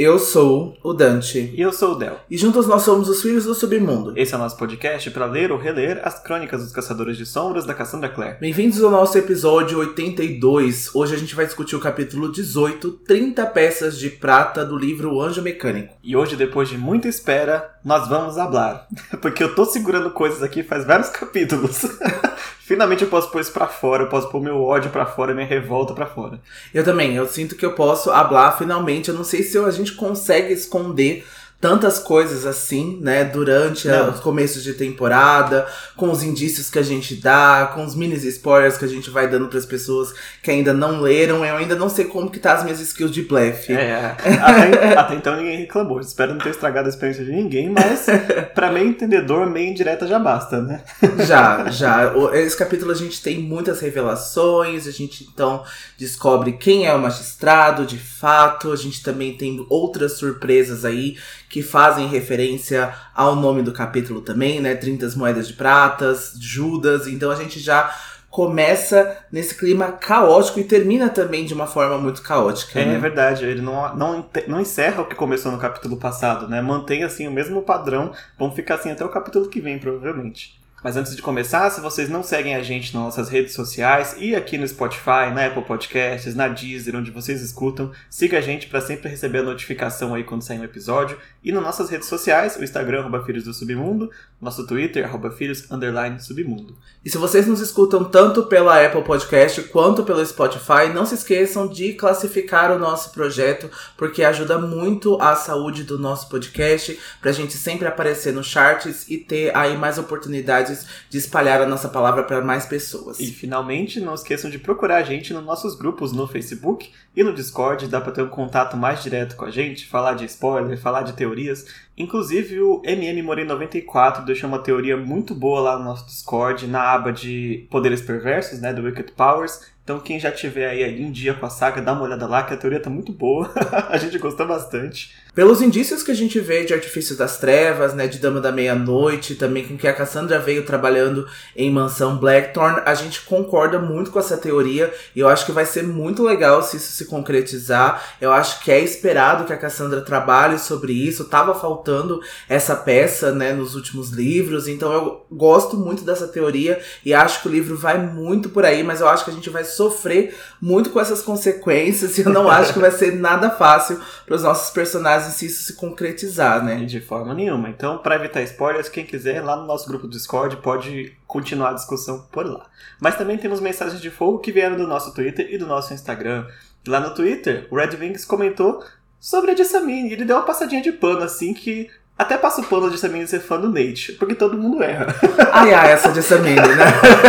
Eu sou o Dante. E eu sou o Del. E juntos nós somos os Filhos do Submundo. Esse é o nosso podcast para ler ou reler as crônicas dos Caçadores de Sombras da Cassandra Clare. Bem-vindos ao nosso episódio 82. Hoje a gente vai discutir o capítulo 18, 30 peças de prata do livro O Anjo Mecânico. E hoje, depois de muita espera, nós vamos hablar. Porque eu tô segurando coisas aqui faz vários capítulos. Finalmente eu posso pôr isso pra fora, eu posso pôr meu ódio pra fora, minha revolta pra fora. Eu também, eu sinto que eu posso hablar finalmente. Eu não sei se a gente consegue esconder tantas coisas assim, né, durante os começos de temporada, com os indícios que a gente dá, com os mini spoilers que a gente vai dando para as pessoas que ainda não leram. Eu ainda não sei como que tá as minhas skills de blefe. É, até, até então ninguém reclamou. Espero não ter estragado a experiência de ninguém, mas para meio entendedor, meio indireta já basta, né? Já, já. Esse capítulo a gente tem muitas revelações, a gente então descobre quem é o magistrado de fato, a gente também tem outras surpresas aí que fazem referência ao nome do capítulo também, né? 30 moedas de pratas, Judas. Então a gente já começa nesse clima caótico e termina também de uma forma muito caótica. É, né? é verdade, ele não, não, não encerra o que começou no capítulo passado, né? Mantém assim o mesmo padrão, vão ficar assim até o capítulo que vem, provavelmente. Mas antes de começar, se vocês não seguem a gente nas nossas redes sociais e aqui no Spotify, na Apple Podcasts, na Deezer, onde vocês escutam, siga a gente para sempre receber a notificação aí quando sair um episódio. E nas nossas redes sociais, o Instagram, arroba Filhos do Submundo, nosso Twitter, arroba Filhos, underline, Submundo. E se vocês nos escutam tanto pela Apple Podcast quanto pelo Spotify, não se esqueçam de classificar o nosso projeto, porque ajuda muito a saúde do nosso podcast, pra gente sempre aparecer nos charts e ter aí mais oportunidades de espalhar a nossa palavra para mais pessoas. E finalmente, não esqueçam de procurar a gente nos nossos grupos no Facebook e no Discord, dá para ter um contato mais direto com a gente, falar de spoiler, falar de teorias. Inclusive o MM Morei 94 deixou uma teoria muito boa lá no nosso Discord, na aba de poderes perversos, né, do Wicked Powers. Então quem já tiver aí em dia com a saga, dá uma olhada lá, que a teoria tá muito boa. a gente gostou bastante. Pelos indícios que a gente vê de Artifícios das Trevas, né, de Dama da Meia-Noite, também com que a Cassandra veio trabalhando em Mansão Blackthorn, a gente concorda muito com essa teoria e eu acho que vai ser muito legal se isso se concretizar. Eu acho que é esperado que a Cassandra trabalhe sobre isso. Tava faltando essa peça, né, nos últimos livros, então eu gosto muito dessa teoria e acho que o livro vai muito por aí, mas eu acho que a gente vai sofrer muito com essas consequências e eu não acho que vai ser nada fácil para os nossos personagens se isso se concretizar, né? De forma nenhuma. Então, para evitar spoilers, quem quiser, lá no nosso grupo do Discord pode continuar a discussão por lá. Mas também temos mensagens de fogo que vieram do nosso Twitter e do nosso Instagram. Lá no Twitter, o Red Wings comentou sobre a Jessamine. Ele deu uma passadinha de pano assim que até passa o pano de Jessamine ser fã do Nate, porque todo mundo erra. Ai, ai, essa Jessamine, né?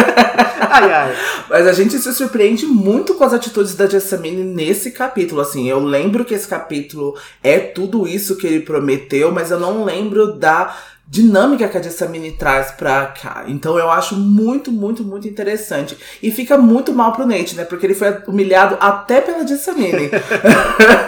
ai, ai. Mas a gente se surpreende muito com as atitudes da Jessamine nesse capítulo. Assim, eu lembro que esse capítulo é tudo isso que ele prometeu, mas eu não lembro da dinâmica que a Jessamine traz pra cá. Então eu acho muito, muito, muito interessante. E fica muito mal pro Nate, né? Porque ele foi humilhado até pela Jessamine.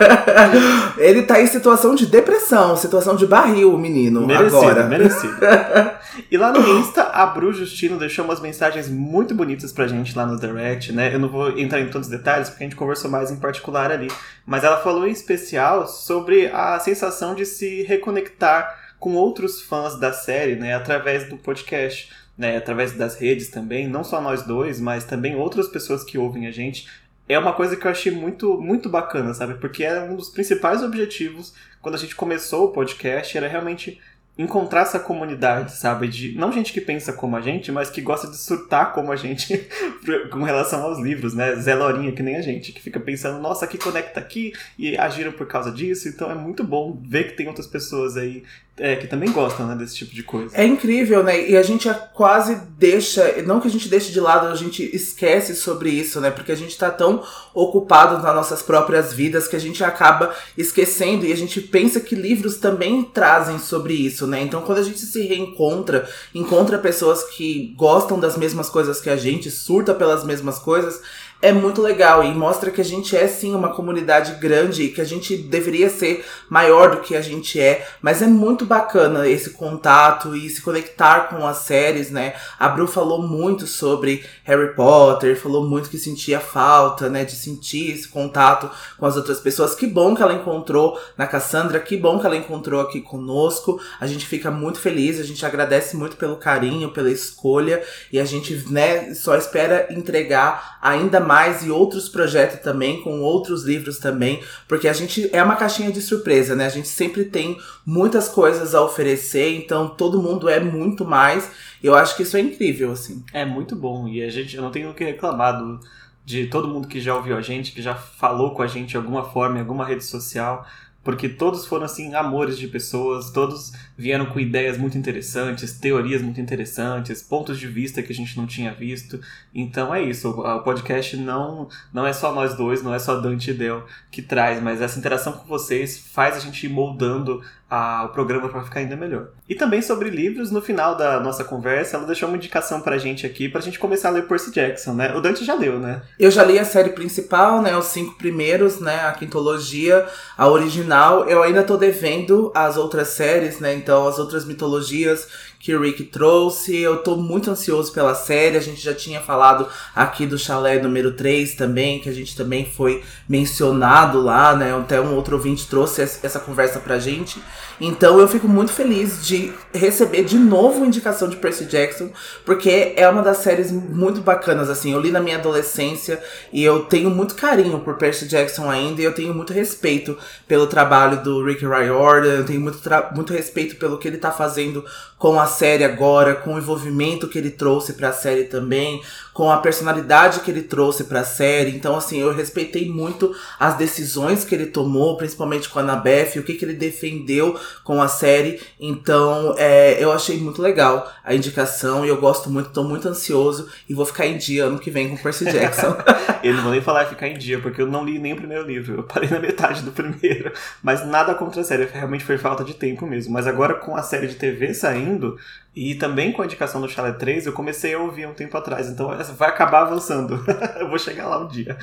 ele tá em situação de depressão, situação de barril, o menino. Merecido, agora. merecido. E lá no Insta, a Bru Justino deixou umas mensagens muito bonitas pra gente lá no direct, né? Eu não vou entrar em todos os detalhes, porque a gente conversou mais em particular ali. Mas ela falou em especial sobre a sensação de se reconectar com outros fãs da série, né, através do podcast, né, através das redes também, não só nós dois, mas também outras pessoas que ouvem a gente. É uma coisa que eu achei muito, muito bacana, sabe? Porque era um dos principais objetivos quando a gente começou o podcast, era realmente encontrar essa comunidade, sabe? De não gente que pensa como a gente, mas que gosta de surtar como a gente com relação aos livros, né? Zé Lorinha, que nem a gente, que fica pensando, nossa, aqui conecta aqui e agiram por causa disso. Então é muito bom ver que tem outras pessoas aí é, que também gostam né, desse tipo de coisa. É incrível, né? E a gente quase deixa, não que a gente deixe de lado, a gente esquece sobre isso, né? Porque a gente tá tão ocupado nas nossas próprias vidas que a gente acaba esquecendo e a gente pensa que livros também trazem sobre isso, né? Então quando a gente se reencontra, encontra pessoas que gostam das mesmas coisas que a gente, surta pelas mesmas coisas, é muito legal e mostra que a gente é sim uma comunidade grande e que a gente deveria ser maior do que a gente é, mas é muito bacana esse contato e se conectar com as séries, né? A Bru falou muito sobre Harry Potter, falou muito que sentia falta, né, de sentir esse contato com as outras pessoas. Que bom que ela encontrou na Cassandra, que bom que ela encontrou aqui conosco. A gente fica muito feliz, a gente agradece muito pelo carinho, pela escolha e a gente, né, só espera entregar ainda mais mais e outros projetos também, com outros livros também, porque a gente é uma caixinha de surpresa, né? A gente sempre tem muitas coisas a oferecer, então todo mundo é muito mais. Eu acho que isso é incrível, assim. É muito bom e a gente eu não tenho o que reclamar do, de todo mundo que já ouviu a gente, que já falou com a gente de alguma forma, em alguma rede social porque todos foram assim amores de pessoas, todos vieram com ideias muito interessantes, teorias muito interessantes, pontos de vista que a gente não tinha visto. Então é isso, o podcast não não é só nós dois, não é só Dante e Del que traz, mas essa interação com vocês faz a gente ir moldando a, o programa para ficar ainda melhor. E também sobre livros, no final da nossa conversa, ela deixou uma indicação pra gente aqui, pra gente começar a ler Percy Jackson, né? O Dante já leu, né? Eu já li a série principal, né? Os cinco primeiros, né? A quintologia, a original. Eu ainda tô devendo as outras séries, né? Então, as outras mitologias que o Rick trouxe. Eu tô muito ansioso pela série. A gente já tinha falado aqui do chalé número 3 também, que a gente também foi mencionado lá, né? Até um outro ouvinte trouxe essa conversa pra gente. Então eu fico muito feliz de receber de novo indicação de Percy Jackson, porque é uma das séries muito bacanas, assim. Eu li na minha adolescência e eu tenho muito carinho por Percy Jackson ainda e eu tenho muito respeito pelo trabalho do Rick Riordan, eu tenho muito, muito respeito pelo que ele tá fazendo com a série agora, com o envolvimento que ele trouxe para a série também, com a personalidade que ele trouxe para a série. Então, assim, eu respeitei muito as decisões que ele tomou, principalmente com a Annabeth, o que, que ele defendeu com a série. Então, é, eu achei muito legal a indicação e eu gosto muito, tô muito ansioso e vou ficar em dia ano que vem com Percy Jackson. eu não vou nem falar ficar em dia, porque eu não li nem o primeiro livro. Eu parei na metade do primeiro. Mas nada contra a série, realmente foi falta de tempo mesmo. Mas agora com a série de TV saindo, e também com a indicação do Chalet 3, eu comecei a ouvir um tempo atrás, então vai acabar avançando. eu vou chegar lá um dia.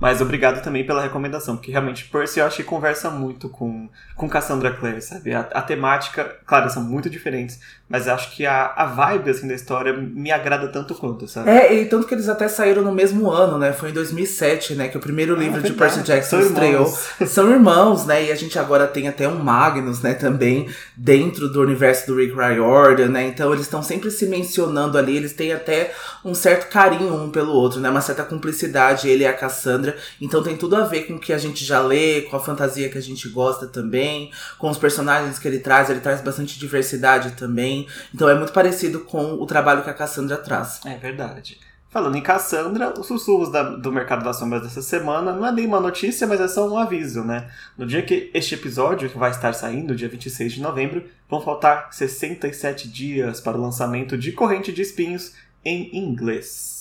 Mas obrigado também pela recomendação, porque realmente Percy eu acho que conversa muito com, com Cassandra Clare, sabe? A, a temática, claro, são muito diferentes, mas acho que a, a vibe assim, da história me agrada tanto quanto, sabe? É, e tanto que eles até saíram no mesmo ano, né? Foi em 2007, né? Que o primeiro ah, livro de Percy Jackson São estreou. Irmãos. São irmãos, né? E a gente agora tem até um Magnus, né? Também dentro do universo do Rick Riordan, né? Então eles estão sempre se mencionando ali, eles têm até um certo carinho um pelo outro, né? Uma certa cumplicidade, ele e a Cassandra. Então tem tudo a ver com o que a gente já lê, com a fantasia que a gente gosta também, com os personagens que ele traz, ele traz bastante diversidade também. Então é muito parecido com o trabalho que a Cassandra traz. É verdade. Falando em Cassandra, os sussurros da, do Mercado das Sombras dessa semana não é nem uma notícia, mas é só um aviso, né? No dia que este episódio vai estar saindo, dia 26 de novembro, vão faltar 67 dias para o lançamento de Corrente de Espinhos em inglês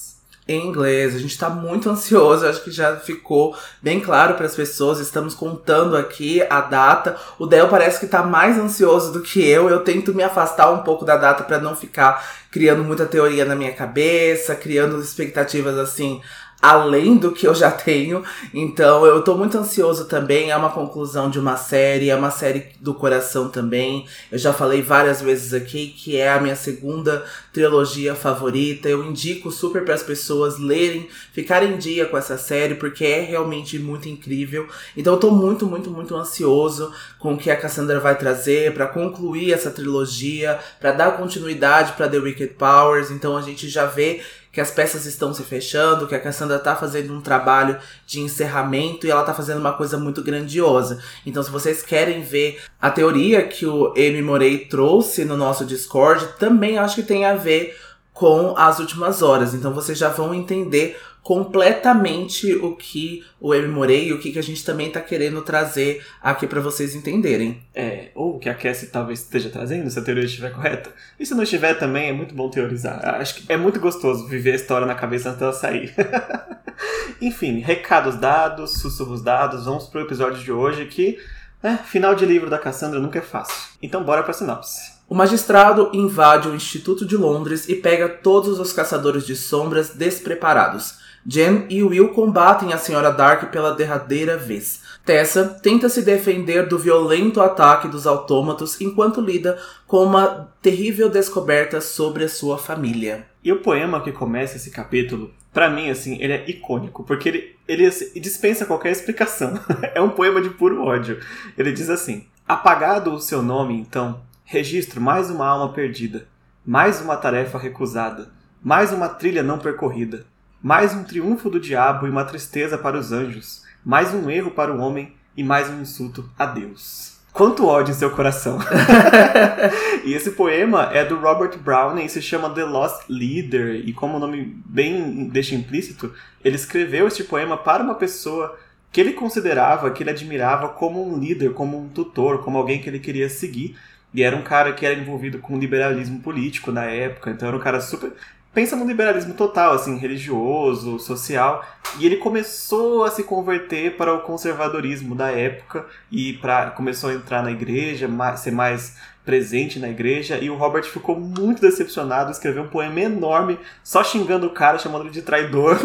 em inglês. A gente está muito ansioso, acho que já ficou bem claro para as pessoas. Estamos contando aqui a data. O Del parece que está mais ansioso do que eu. Eu tento me afastar um pouco da data para não ficar criando muita teoria na minha cabeça, criando expectativas assim além do que eu já tenho. Então eu tô muito ansioso também. É uma conclusão de uma série, é uma série do coração também. Eu já falei várias vezes aqui que é a minha segunda trilogia favorita. Eu indico super para as pessoas lerem, ficarem em dia com essa série, porque é realmente muito incrível. Então eu tô muito, muito, muito ansioso com o que a Cassandra vai trazer para concluir essa trilogia, para dar continuidade para The Wicked Powers. Então a gente já vê que as peças estão se fechando, que a Cassandra tá fazendo um trabalho de encerramento e ela tá fazendo uma coisa muito grandiosa. Então, se vocês querem ver a teoria que o Amy Morey trouxe no nosso Discord, também acho que tem a ver com as últimas horas. Então, vocês já vão entender completamente o que o Amy Morey e o que, que a gente também tá querendo trazer aqui para vocês entenderem. É, ou que a Cassie talvez esteja trazendo, se a teoria estiver correta. E se não estiver também, é muito bom teorizar. Acho que é muito gostoso viver a história na cabeça antes dela sair. Enfim, recados dados, sussurros dados, vamos pro episódio de hoje que, é, final de livro da Cassandra nunca é fácil. Então bora pra sinopse. O magistrado invade o Instituto de Londres e pega todos os caçadores de sombras despreparados. Jen e Will combatem a Senhora Dark pela derradeira vez. Tessa tenta se defender do violento ataque dos autômatos enquanto lida com uma terrível descoberta sobre a sua família. E o poema que começa esse capítulo, para mim, assim, ele é icônico, porque ele, ele assim, dispensa qualquer explicação. é um poema de puro ódio. Ele diz assim: Apagado o seu nome, então, registro mais uma alma perdida, mais uma tarefa recusada, mais uma trilha não percorrida, mais um triunfo do diabo e uma tristeza para os anjos, mais um erro para o homem e mais um insulto a Deus. Quanto ódio em seu coração. e esse poema é do Robert Browning e se chama The Lost Leader. E como o nome bem deixa implícito, ele escreveu este poema para uma pessoa que ele considerava, que ele admirava como um líder, como um tutor, como alguém que ele queria seguir. E era um cara que era envolvido com liberalismo político na época, então era um cara super pensa no liberalismo total, assim, religioso, social, e ele começou a se converter para o conservadorismo da época e para começou a entrar na igreja, ser mais presente na igreja, e o Robert ficou muito decepcionado, escreveu um poema enorme só xingando o cara, chamando ele de traidor.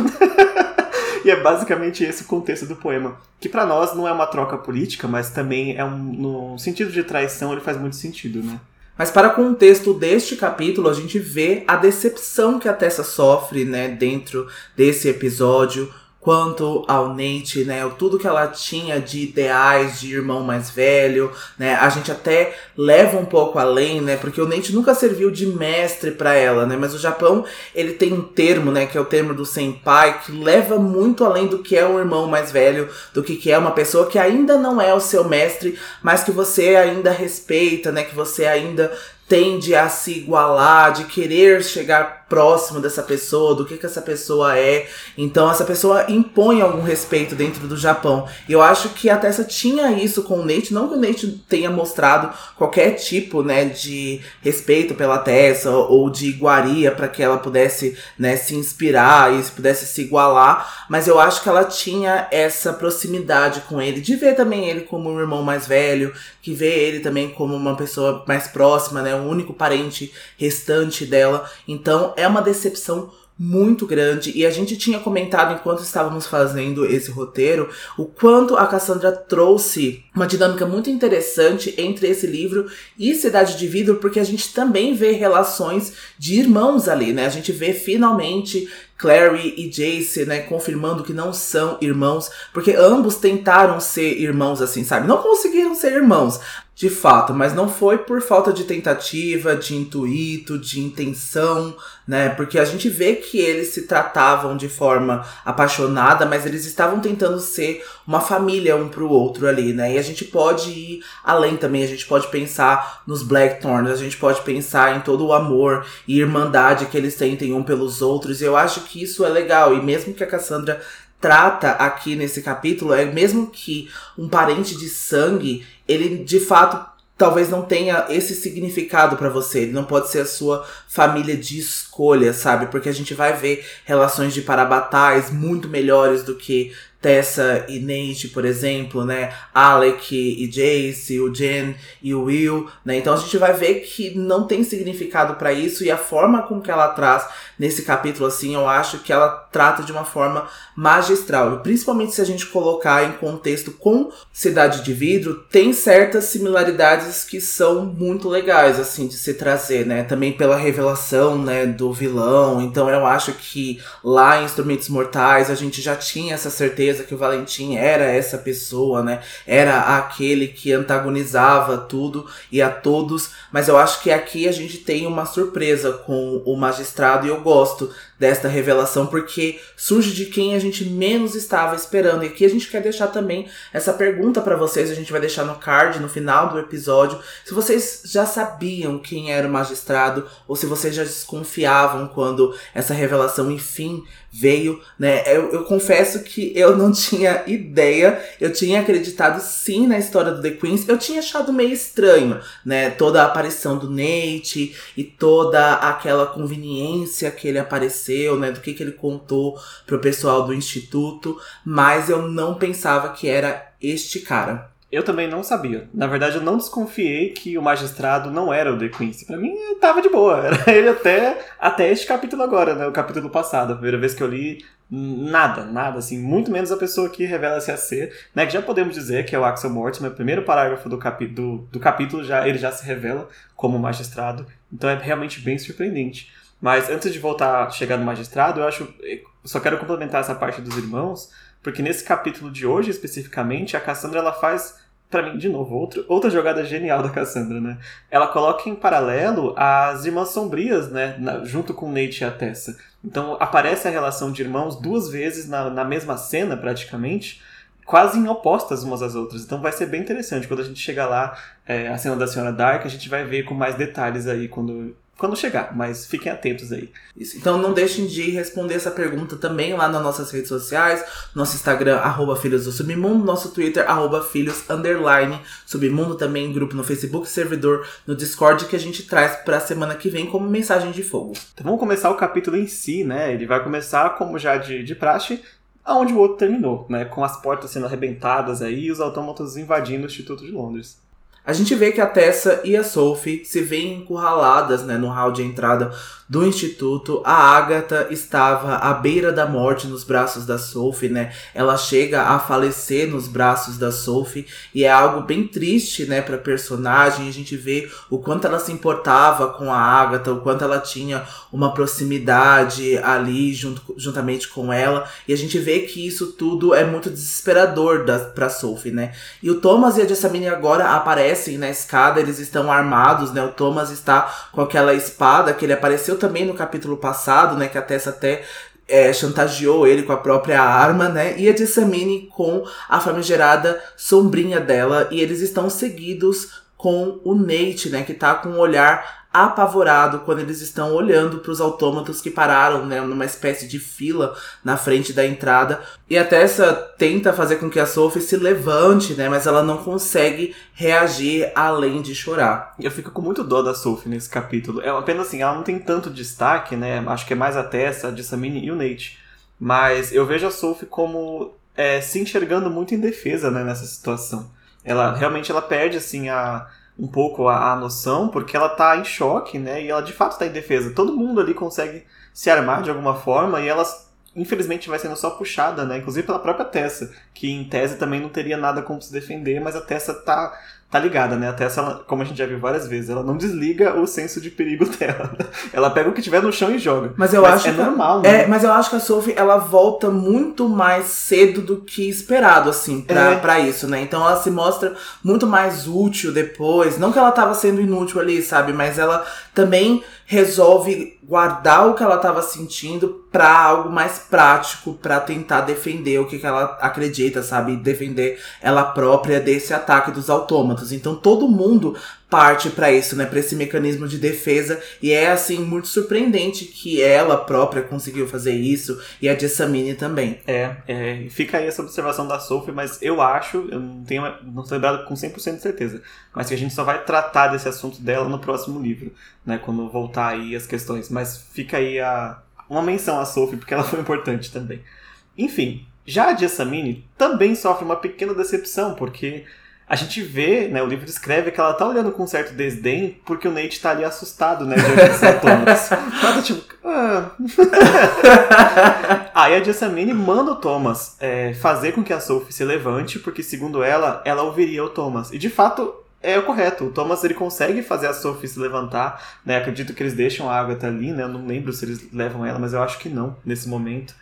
e é basicamente esse o contexto do poema, que para nós não é uma troca política, mas também é um no sentido de traição, ele faz muito sentido, né? Mas para o contexto deste capítulo, a gente vê a decepção que a Tessa sofre, né, dentro desse episódio, quanto ao Nate, né? Tudo que ela tinha de ideais de irmão mais velho, né? A gente até leva um pouco além, né? Porque o Nate nunca serviu de mestre para ela, né? Mas o Japão, ele tem um termo, né? Que é o termo do senpai, que leva muito além do que é um irmão mais velho, do que, que é uma pessoa que ainda não é o seu mestre, mas que você ainda respeita, né? Que você ainda tende a se igualar, de querer chegar próximo dessa pessoa, do que, que essa pessoa é. Então essa pessoa impõe algum respeito dentro do Japão. E eu acho que a Tessa tinha isso com o Nate, não que o Nate tenha mostrado qualquer tipo, né, de respeito pela Tessa ou de iguaria para que ela pudesse, né, se inspirar e pudesse se igualar, mas eu acho que ela tinha essa proximidade com ele, de ver também ele como um irmão mais velho, que vê ele também como uma pessoa mais próxima, né, o único parente restante dela. Então é uma decepção muito grande e a gente tinha comentado enquanto estávamos fazendo esse roteiro o quanto a Cassandra trouxe uma dinâmica muito interessante entre esse livro e Cidade de Vidro, porque a gente também vê relações de irmãos ali, né? A gente vê finalmente Clary e Jace, né, confirmando que não são irmãos, porque ambos tentaram ser irmãos assim, sabe? Não conseguiram ser irmãos, de fato, mas não foi por falta de tentativa, de intuito, de intenção, né? Porque a gente vê que eles se tratavam de forma apaixonada, mas eles estavam tentando ser uma família um pro outro ali, né? E a gente pode ir além também, a gente pode pensar nos Blackthorns, a gente pode pensar em todo o amor e irmandade que eles sentem um pelos outros. E eu acho que isso é legal. E mesmo que a Cassandra trata aqui nesse capítulo é mesmo que um parente de sangue, ele de fato talvez não tenha esse significado para você. Ele não pode ser a sua família de escolha, sabe? Porque a gente vai ver relações de parabatais muito melhores do que Tessa e Nate, por exemplo, né? Alec e Jace, o Jen e o Will, né? Então a gente vai ver que não tem significado para isso e a forma com que ela traz nesse capítulo assim, eu acho que ela trata de uma forma magistral, principalmente se a gente colocar em contexto com Cidade de Vidro, tem certas similaridades que são muito legais assim de se trazer, né? Também pela revelação, né, do vilão. Então eu acho que lá em Instrumentos Mortais a gente já tinha essa certeza certeza que o Valentim era essa pessoa, né? Era aquele que antagonizava tudo e a todos. Mas eu acho que aqui a gente tem uma surpresa com o magistrado e eu gosto desta revelação, porque surge de quem a gente menos estava esperando. E aqui a gente quer deixar também essa pergunta para vocês, a gente vai deixar no card no final do episódio, se vocês já sabiam quem era o magistrado ou se vocês já desconfiavam quando essa revelação enfim veio, né? Eu, eu confesso que eu não tinha ideia, eu tinha acreditado sim na história do The Queens, eu tinha achado meio estranho, né? Toda a aparição do Nate e toda aquela conveniência que ele apareceu né, do que, que ele contou pro pessoal do instituto, mas eu não pensava que era este cara. Eu também não sabia. Na verdade, eu não desconfiei que o magistrado não era o The Quincy. Pra mim, tava de boa. Era ele até, até este capítulo agora, né? O capítulo passado. A primeira vez que eu li, nada, nada, assim. Muito menos a pessoa que revela-se a ser. Né? Que já podemos dizer que é o Axel Mortimer. O primeiro parágrafo do, capi do, do capítulo, já ele já se revela como magistrado. Então é realmente bem surpreendente. Mas antes de voltar chegar no magistrado, eu acho. Eu só quero complementar essa parte dos irmãos. Porque nesse capítulo de hoje, especificamente, a Cassandra ela faz para mim, de novo, outro, outra jogada genial da Cassandra, né? Ela coloca em paralelo as Irmãs Sombrias, né? Na, junto com Nate e a Tessa. Então aparece a relação de irmãos duas vezes na, na mesma cena, praticamente, quase em opostas umas às outras. Então vai ser bem interessante. Quando a gente chegar lá, é, a cena da Senhora Dark, a gente vai ver com mais detalhes aí quando quando chegar, mas fiquem atentos aí. Isso. Então não deixem de responder essa pergunta também lá nas nossas redes sociais, nosso Instagram, arroba Filhos do Submundo, nosso Twitter, arroba Filhos, underline, Submundo também, grupo no Facebook, servidor no Discord, que a gente traz pra semana que vem como mensagem de fogo. Então vamos começar o capítulo em si, né? Ele vai começar, como já de, de praxe, aonde o outro terminou, né? Com as portas sendo arrebentadas aí e os autômatos invadindo o Instituto de Londres. A gente vê que a Tessa e a Sophie se veem encurraladas né, no hall de entrada do instituto. A Agatha estava à beira da morte nos braços da Sophie, né? Ela chega a falecer nos braços da Sophie e é algo bem triste, né, para personagem. A gente vê o quanto ela se importava com a Agatha, o quanto ela tinha uma proximidade ali junto, juntamente com ela. E a gente vê que isso tudo é muito desesperador da, pra Sophie, né? E o Thomas e a Jessamine agora aparecem na escada, eles estão armados, né? O Thomas está com aquela espada que ele apareceu também no capítulo passado, né? Que a Tessa até é, chantageou ele com a própria arma, né? E a Jessamine com a famigerada sombrinha dela. E eles estão seguidos com o Nate, né? Que tá com um olhar apavorado quando eles estão olhando para os autômatos que pararam, né, numa espécie de fila na frente da entrada. E a Tessa tenta fazer com que a Sophie se levante, né, mas ela não consegue reagir além de chorar. Eu fico com muito dó da Sophie nesse capítulo. É apenas assim, ela não tem tanto destaque, né? Acho que é mais a Tessa, a Jessamine e o Nate. Mas eu vejo a Sophie como é, se enxergando muito indefesa né, nessa situação. Ela realmente ela perde assim a um pouco a, a, noção, porque ela tá em choque, né? E ela de fato tá em defesa. Todo mundo ali consegue se armar de alguma forma e ela, infelizmente, vai sendo só puxada, né? Inclusive pela própria Tessa, que em tese também não teria nada como se defender, mas a Tessa tá tá ligada, né? A Tessa, ela, como a gente já viu várias vezes, ela não desliga o senso de perigo dela. Ela pega o que tiver no chão e joga. Mas eu mas acho é que, normal, né? É, mas eu acho que a Sophie ela volta muito mais cedo do que esperado, assim, pra, é. Pra isso, né? Então ela se mostra muito mais útil depois. Não que ela tava sendo inútil ali, sabe? Mas ela também resolve guardar o que ela estava sentindo para algo mais prático, para tentar defender o que, que ela acredita, sabe? Defender ela própria desse ataque dos autômatos. Então todo mundo parte para isso, né, para esse mecanismo de defesa e é assim muito surpreendente que ela própria conseguiu fazer isso e a Jessamine também. É, é, fica aí essa observação da Sophie, mas eu acho, eu não tenho, não estou lembrado com 100% de certeza, mas que a gente só vai tratar desse assunto dela no próximo livro, né, quando voltar aí as questões, mas fica aí a uma menção à Sophie porque ela foi importante também. Enfim, já a Jessamine também sofre uma pequena decepção porque a gente vê, né, o livro descreve que ela tá olhando com um certo desdém porque o Nate tá ali assustado, né, diante dos atômicos. ela tá tipo... Ah. Aí a Jessamine manda o Thomas é, fazer com que a Sophie se levante, porque segundo ela, ela ouviria o Thomas. E de fato, é o correto. O Thomas ele consegue fazer a Sophie se levantar, né? Acredito que eles deixam a Agatha ali, né? Eu não lembro se eles levam ela, mas eu acho que não nesse momento.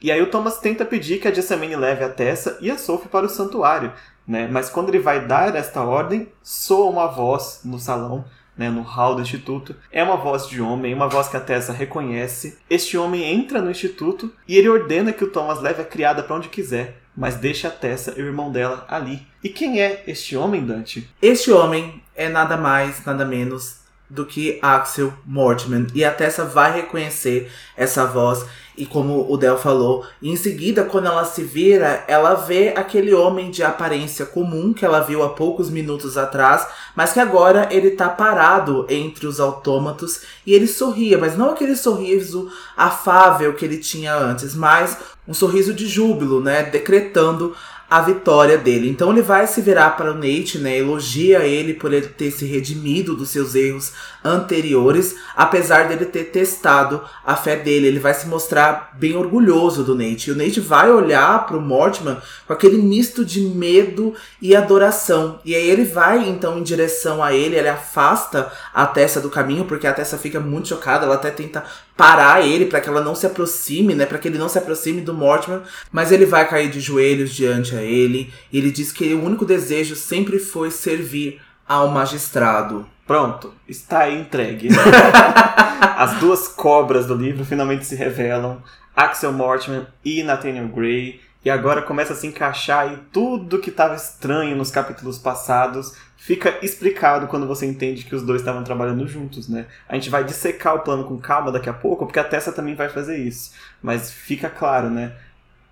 E aí o Thomas tenta pedir que a Jessamine leve a Tessa e a Sophie para o santuário, né? Mas quando ele vai dar esta ordem, soa uma voz no salão, né, no hall do instituto. É uma voz de homem, uma voz que a Tessa reconhece. Este homem entra no instituto e ele ordena que o Thomas leve a criada para onde quiser, mas deixa a Tessa e o irmão dela ali. E quem é este homem, Dante? Este homem é nada mais, nada menos do que Axel Mortimer. E a Tessa vai reconhecer essa voz. E como o Del falou, em seguida, quando ela se vira, ela vê aquele homem de aparência comum que ela viu há poucos minutos atrás, mas que agora ele tá parado entre os autômatos e ele sorria, mas não aquele sorriso afável que ele tinha antes, mas um sorriso de júbilo, né? Decretando a vitória dele. Então ele vai se virar para o Nate, né? Elogia ele por ele ter se redimido dos seus erros anteriores, apesar dele ter testado a fé dele. Ele vai se mostrar bem orgulhoso do Nate. E o Nate vai olhar para o Mortimer com aquele misto de medo e adoração. E aí ele vai então em direção a ele, ele afasta a Tessa do caminho, porque a Tessa fica muito chocada, ela até tenta parar ele para que ela não se aproxime, né, para que ele não se aproxime do Mortimer, mas ele vai cair de joelhos diante a ele. E ele diz que o único desejo sempre foi servir ao magistrado. Pronto, está aí entregue. As duas cobras do livro finalmente se revelam: Axel Mortimer e Nathaniel Gray. E agora começa a se encaixar aí tudo que estava estranho nos capítulos passados fica explicado quando você entende que os dois estavam trabalhando juntos, né? A gente vai dissecar o plano com calma daqui a pouco, porque a Tessa também vai fazer isso. Mas fica claro, né?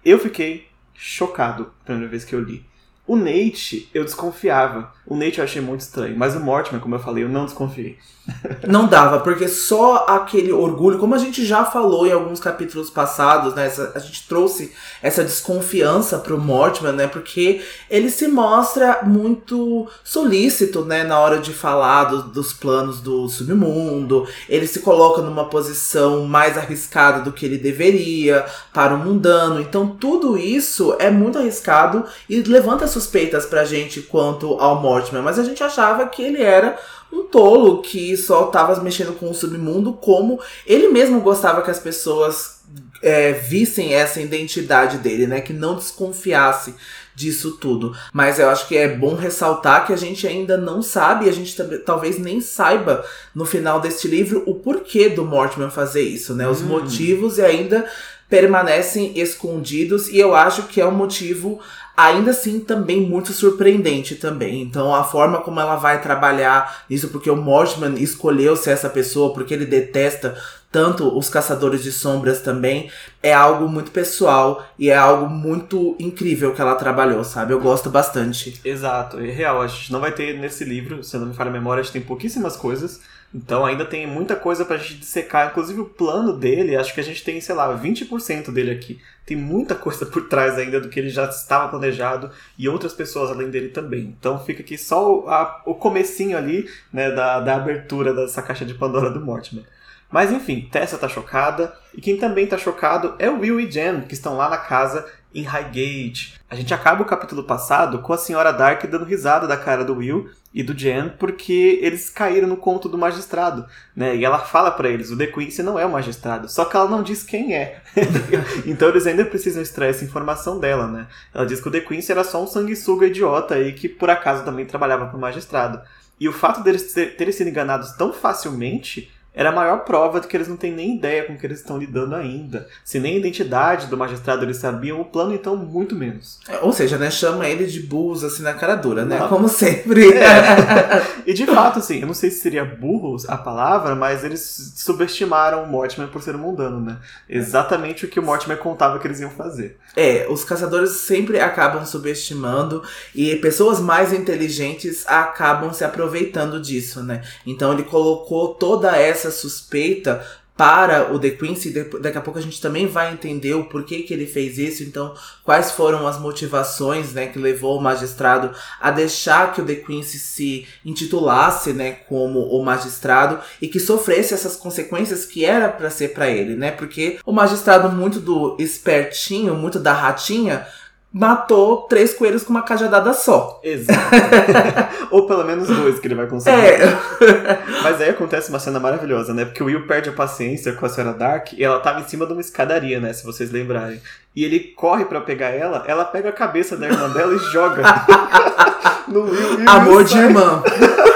Eu fiquei chocado a primeira vez que eu li. O Nate, eu desconfiava. O Nate eu achei muito estranho. Mas o Mortimer, como eu falei, eu não desconfiei. não dava, porque só aquele orgulho, como a gente já falou em alguns capítulos passados, né? Essa, a gente trouxe essa desconfiança pro Mortimer, né? Porque ele se mostra muito solícito, né? Na hora de falar do, dos planos do submundo. Ele se coloca numa posição mais arriscada do que ele deveria para o mundano. Então tudo isso é muito arriscado e levanta suspeitas pra gente quanto ao Mortimer, mas a gente achava que ele era um tolo que só estava mexendo com o submundo, como ele mesmo gostava que as pessoas é, vissem essa identidade dele, né? Que não desconfiasse disso tudo. Mas eu acho que é bom ressaltar que a gente ainda não sabe, a gente talvez nem saiba no final deste livro o porquê do Mortimer fazer isso, né? Os hum. motivos e ainda permanecem escondidos e eu acho que é um motivo ainda assim também muito surpreendente também. Então a forma como ela vai trabalhar isso, porque o Mortimer escolheu ser essa pessoa, porque ele detesta tanto os caçadores de sombras também, é algo muito pessoal e é algo muito incrível que ela trabalhou, sabe? Eu gosto bastante. Exato, é real. A gente não vai ter nesse livro, se não me falha a memória, a gente tem pouquíssimas coisas. Então ainda tem muita coisa pra gente dissecar. Inclusive o plano dele, acho que a gente tem, sei lá, 20% dele aqui. Tem muita coisa por trás ainda do que ele já estava planejado e outras pessoas além dele também. Então fica aqui só o, a, o comecinho ali, né, da, da abertura dessa caixa de Pandora do Mortimer. Mas enfim, Tessa tá chocada, e quem também tá chocado é o Will e Jen, que estão lá na casa em Highgate. A gente acaba o capítulo passado com a senhora Dark dando risada da cara do Will e do Jen porque eles caíram no conto do magistrado, né? E ela fala para eles, o The Quincy não é o magistrado, só que ela não diz quem é. então eles ainda precisam extrair essa informação dela, né? Ela diz que o The Quincy era só um sanguessuga idiota aí que por acaso também trabalhava para o magistrado. E o fato deles terem sido enganados tão facilmente era a maior prova de que eles não têm nem ideia com o que eles estão lidando ainda. Se nem a identidade do magistrado eles sabiam, o plano então muito menos. É, ou seja, né, chama ele de burros assim na cara dura, né? Não. Como sempre. É. e de fato, assim, eu não sei se seria burros a palavra, mas eles subestimaram o Mortimer por ser um mundano, né? Exatamente o que o Mortimer contava que eles iam fazer. É, os caçadores sempre acabam subestimando e pessoas mais inteligentes acabam se aproveitando disso, né? Então ele colocou toda essa essa suspeita para o The Quincy. Daqui a pouco a gente também vai entender o porquê que ele fez isso. Então, quais foram as motivações, né, que levou o magistrado a deixar que o The Quincy se intitulasse, né, como o magistrado e que sofresse essas consequências que era para ser para ele, né? Porque o magistrado muito do espertinho, muito da ratinha, matou três coelhos com uma cajadada só. Exato. Ou pelo menos dois que ele vai conseguir. É. Mas aí acontece uma cena maravilhosa, né? Porque o Will perde a paciência com a senhora Dark e ela tava em cima de uma escadaria, né? Se vocês lembrarem. E ele corre para pegar ela, ela pega a cabeça da irmã dela e joga no Will. E Amor Will de irmã.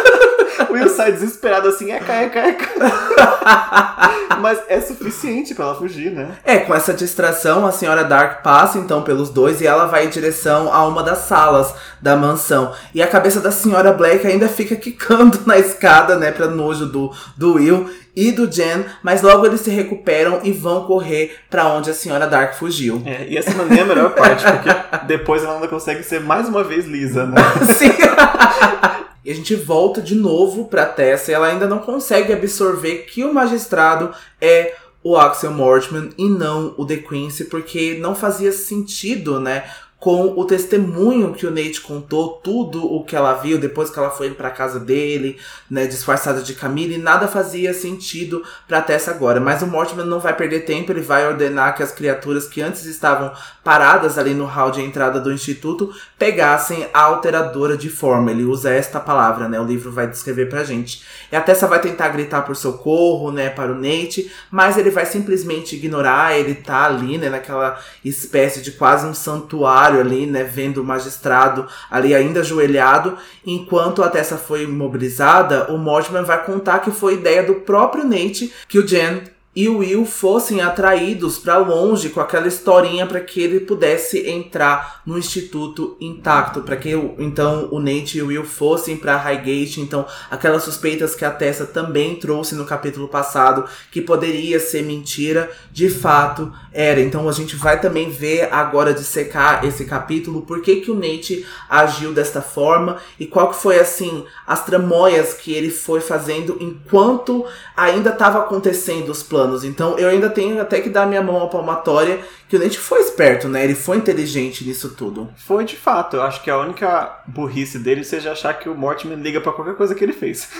Will sai desesperado assim, eca, eca, eca. Mas é suficiente para ela fugir, né? É, com essa distração, a senhora Dark passa então pelos dois e ela vai em direção a uma das salas da mansão. E a cabeça da senhora Black ainda fica quicando na escada, né, pra nojo do, do Will e do Jen, mas logo eles se recuperam e vão correr para onde a senhora Dark fugiu. É, e essa não é a melhor parte, porque depois ela ainda consegue ser mais uma vez lisa, né? Sim. E a gente volta de novo pra Tessa e ela ainda não consegue absorver que o magistrado é o Axel Mortman e não o The Quincy, porque não fazia sentido, né? Com o testemunho que o Nate contou, tudo o que ela viu depois que ela foi para casa dele, né, disfarçada de Camille, nada fazia sentido para Tessa agora. Mas o Mortimer não vai perder tempo, ele vai ordenar que as criaturas que antes estavam paradas ali no hall de entrada do instituto pegassem a alteradora de forma. Ele usa esta palavra, né? O livro vai descrever pra gente. E a Tessa vai tentar gritar por socorro, né, para o Nate, mas ele vai simplesmente ignorar, ele tá ali, né, naquela espécie de quase um santuário ali, né, vendo o magistrado ali ainda ajoelhado, enquanto a Tessa foi imobilizada, o Mortimer vai contar que foi ideia do próprio Nate que o Jen e o Will fossem atraídos para longe com aquela historinha para que ele pudesse entrar no instituto intacto, para que então o Nate e o Will fossem para Highgate, então aquelas suspeitas que a Tessa também trouxe no capítulo passado, que poderia ser mentira, de fato era. Então a gente vai também ver agora de secar esse capítulo, por que que o Nate agiu desta forma e qual que foi assim as tramóias que ele foi fazendo enquanto ainda estava acontecendo os planos planos. Então eu ainda tenho até que dar minha mão à palmatória que o Nate foi esperto, né? Ele foi inteligente nisso tudo. Foi de fato. Eu acho que a única burrice dele seja achar que o Mortimer liga para qualquer coisa que ele fez.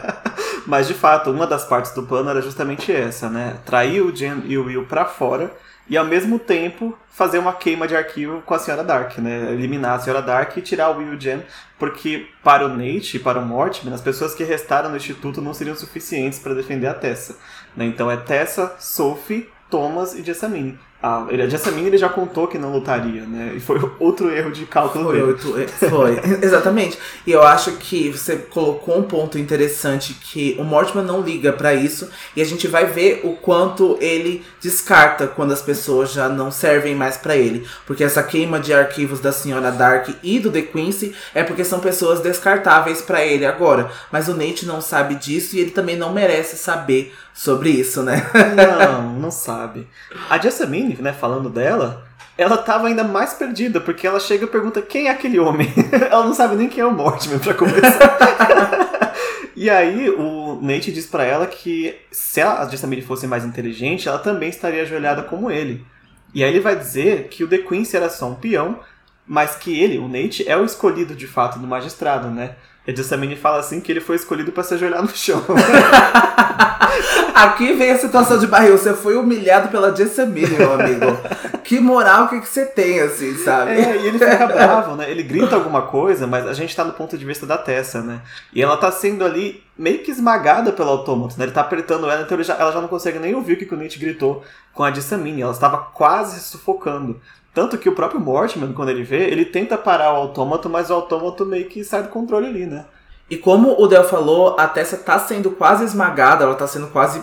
Mas de fato, uma das partes do plano era justamente essa, né? Trair o Jen e o Will para fora e ao mesmo tempo fazer uma queima de arquivo com a Senhora Dark, né? Eliminar a Senhora Dark e tirar o Will Jen, porque para o Nate e para o Mortimer, as pessoas que restaram no instituto não seriam suficientes para defender a Tessa. Né? Então é Tessa, Sophie, Thomas e Jessamine. Ah, ele, a Jessamine ele já contou que não lutaria, né? E foi outro erro de cálculo foi, dele. Outro, foi, exatamente. E eu acho que você colocou um ponto interessante que o Mortimer não liga para isso e a gente vai ver o quanto ele descarta quando as pessoas já não servem mais para ele. Porque essa queima de arquivos da Senhora Dark e do The Quincy é porque são pessoas descartáveis para ele agora. Mas o Nate não sabe disso e ele também não merece saber sobre isso, né? Não, não sabe. A Jessamine, né, falando dela, ela tava ainda mais perdida, porque ela chega e pergunta quem é aquele homem. ela não sabe nem quem é o Mortimer, pra começar. e aí o Nate diz para ela que se a Jessamine fosse mais inteligente, ela também estaria ajoelhada como ele. E aí ele vai dizer que o The Quincy era só um peão, mas que ele, o Nate, é o escolhido de fato do magistrado, né? E a Jessamine fala assim que ele foi escolhido para se ajoelhar no chão. Aqui vem a situação de barril. Você foi humilhado pela Jessamine, meu amigo. que moral que, que você tem, assim, sabe? É, e ele fica bravo, né? Ele grita alguma coisa, mas a gente tá no ponto de vista da Tessa, né? E ela tá sendo ali meio que esmagada pelo autômato, né? Ele tá apertando ela, então já, ela já não consegue nem ouvir o que o Nate gritou com a Jessamine. Ela estava quase sufocando. Tanto que o próprio Mortimer, quando ele vê, ele tenta parar o autômato, mas o autômato meio que sai do controle ali, né? E como o Del falou, a Tessa tá sendo quase esmagada, ela tá sendo quase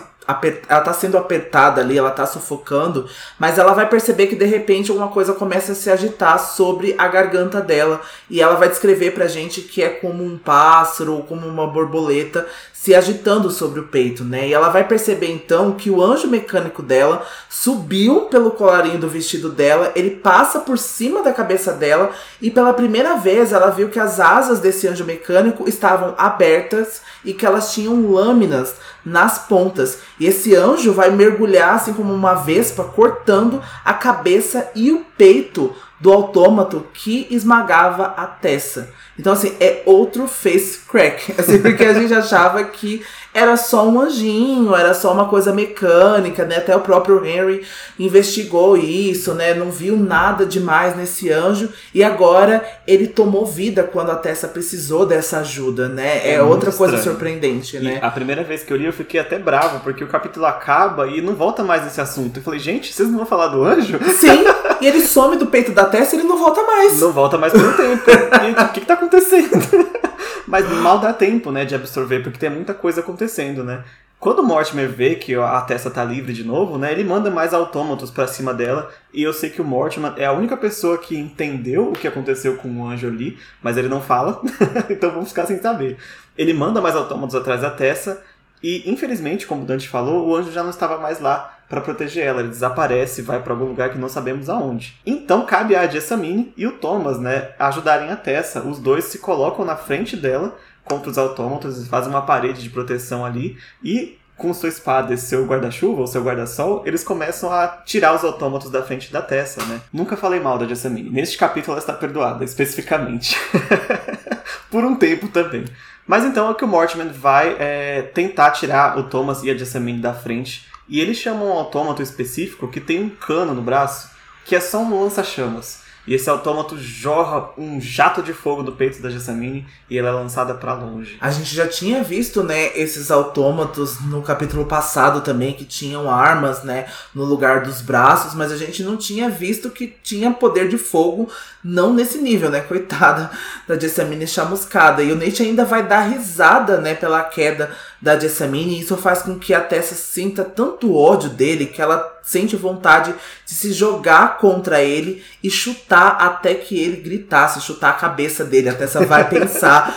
ela tá sendo apertada ali, ela tá sufocando, mas ela vai perceber que de repente alguma coisa começa a se agitar sobre a garganta dela e ela vai descrever pra gente que é como um pássaro ou como uma borboleta se agitando sobre o peito, né? E ela vai perceber então que o anjo mecânico dela subiu pelo colarinho do vestido dela, ele passa por cima da cabeça dela e pela primeira vez ela viu que as asas desse anjo mecânico estavam abertas e que elas tinham lâminas nas pontas. E esse anjo vai mergulhar assim como uma vespa, cortando a cabeça e o peito do autômato que esmagava a Tessa. Então, assim, é outro face crack. Assim, porque a gente achava que era só um anjinho, era só uma coisa mecânica, né? Até o próprio Henry investigou isso, né? Não viu nada demais nesse anjo. E agora ele tomou vida quando a Tessa precisou dessa ajuda, né? É, é outra coisa surpreendente, né? a primeira vez que eu li, eu fiquei até bravo, porque o capítulo acaba e não volta mais nesse assunto. Eu falei, gente, vocês não vão falar do anjo? Sim, e ele some do peito da Tessa e ele não volta mais. Não volta mais por um tempo. E, o que, que tá acontecendo? Mas mal dá tempo, né, de absorver, porque tem muita coisa acontecendo, né? Quando o Mortimer vê que a Tessa tá livre de novo, né, ele manda mais autômatos para cima dela, e eu sei que o Mortimer é a única pessoa que entendeu o que aconteceu com o anjo ali, mas ele não fala, então vamos ficar sem saber. Ele manda mais autômatos atrás da Tessa, e infelizmente, como o Dante falou, o anjo já não estava mais lá para proteger ela. Ele desaparece, vai para algum lugar que não sabemos aonde. Então cabe a Jessamine e o Thomas, né, ajudarem a Tessa. Os dois se colocam na frente dela contra os autômatos, fazem uma parede de proteção ali e com sua espada e seu guarda-chuva ou seu guarda-sol, eles começam a tirar os autômatos da frente da Tessa, né? Nunca falei mal da Jessamine. Neste capítulo ela está perdoada, especificamente. Por um tempo também. Mas então é que o Mortimer vai é, tentar tirar o Thomas e a Jessamine da frente. E ele chama um autômato específico que tem um cano no braço, que é só um lança-chamas. E esse autômato jorra um jato de fogo do peito da Jessamine e ela é lançada para longe. A gente já tinha visto, né, esses autômatos no capítulo passado também, que tinham armas, né, no lugar dos braços, mas a gente não tinha visto que tinha poder de fogo, não nesse nível, né, coitada da Jessamine chamuscada. E o Nate ainda vai dar risada, né, pela queda da Jessamine, e isso faz com que a Tessa sinta tanto ódio dele que ela sente vontade de se jogar contra ele e chutar até que ele gritasse, chutar a cabeça dele. A Tessa vai pensar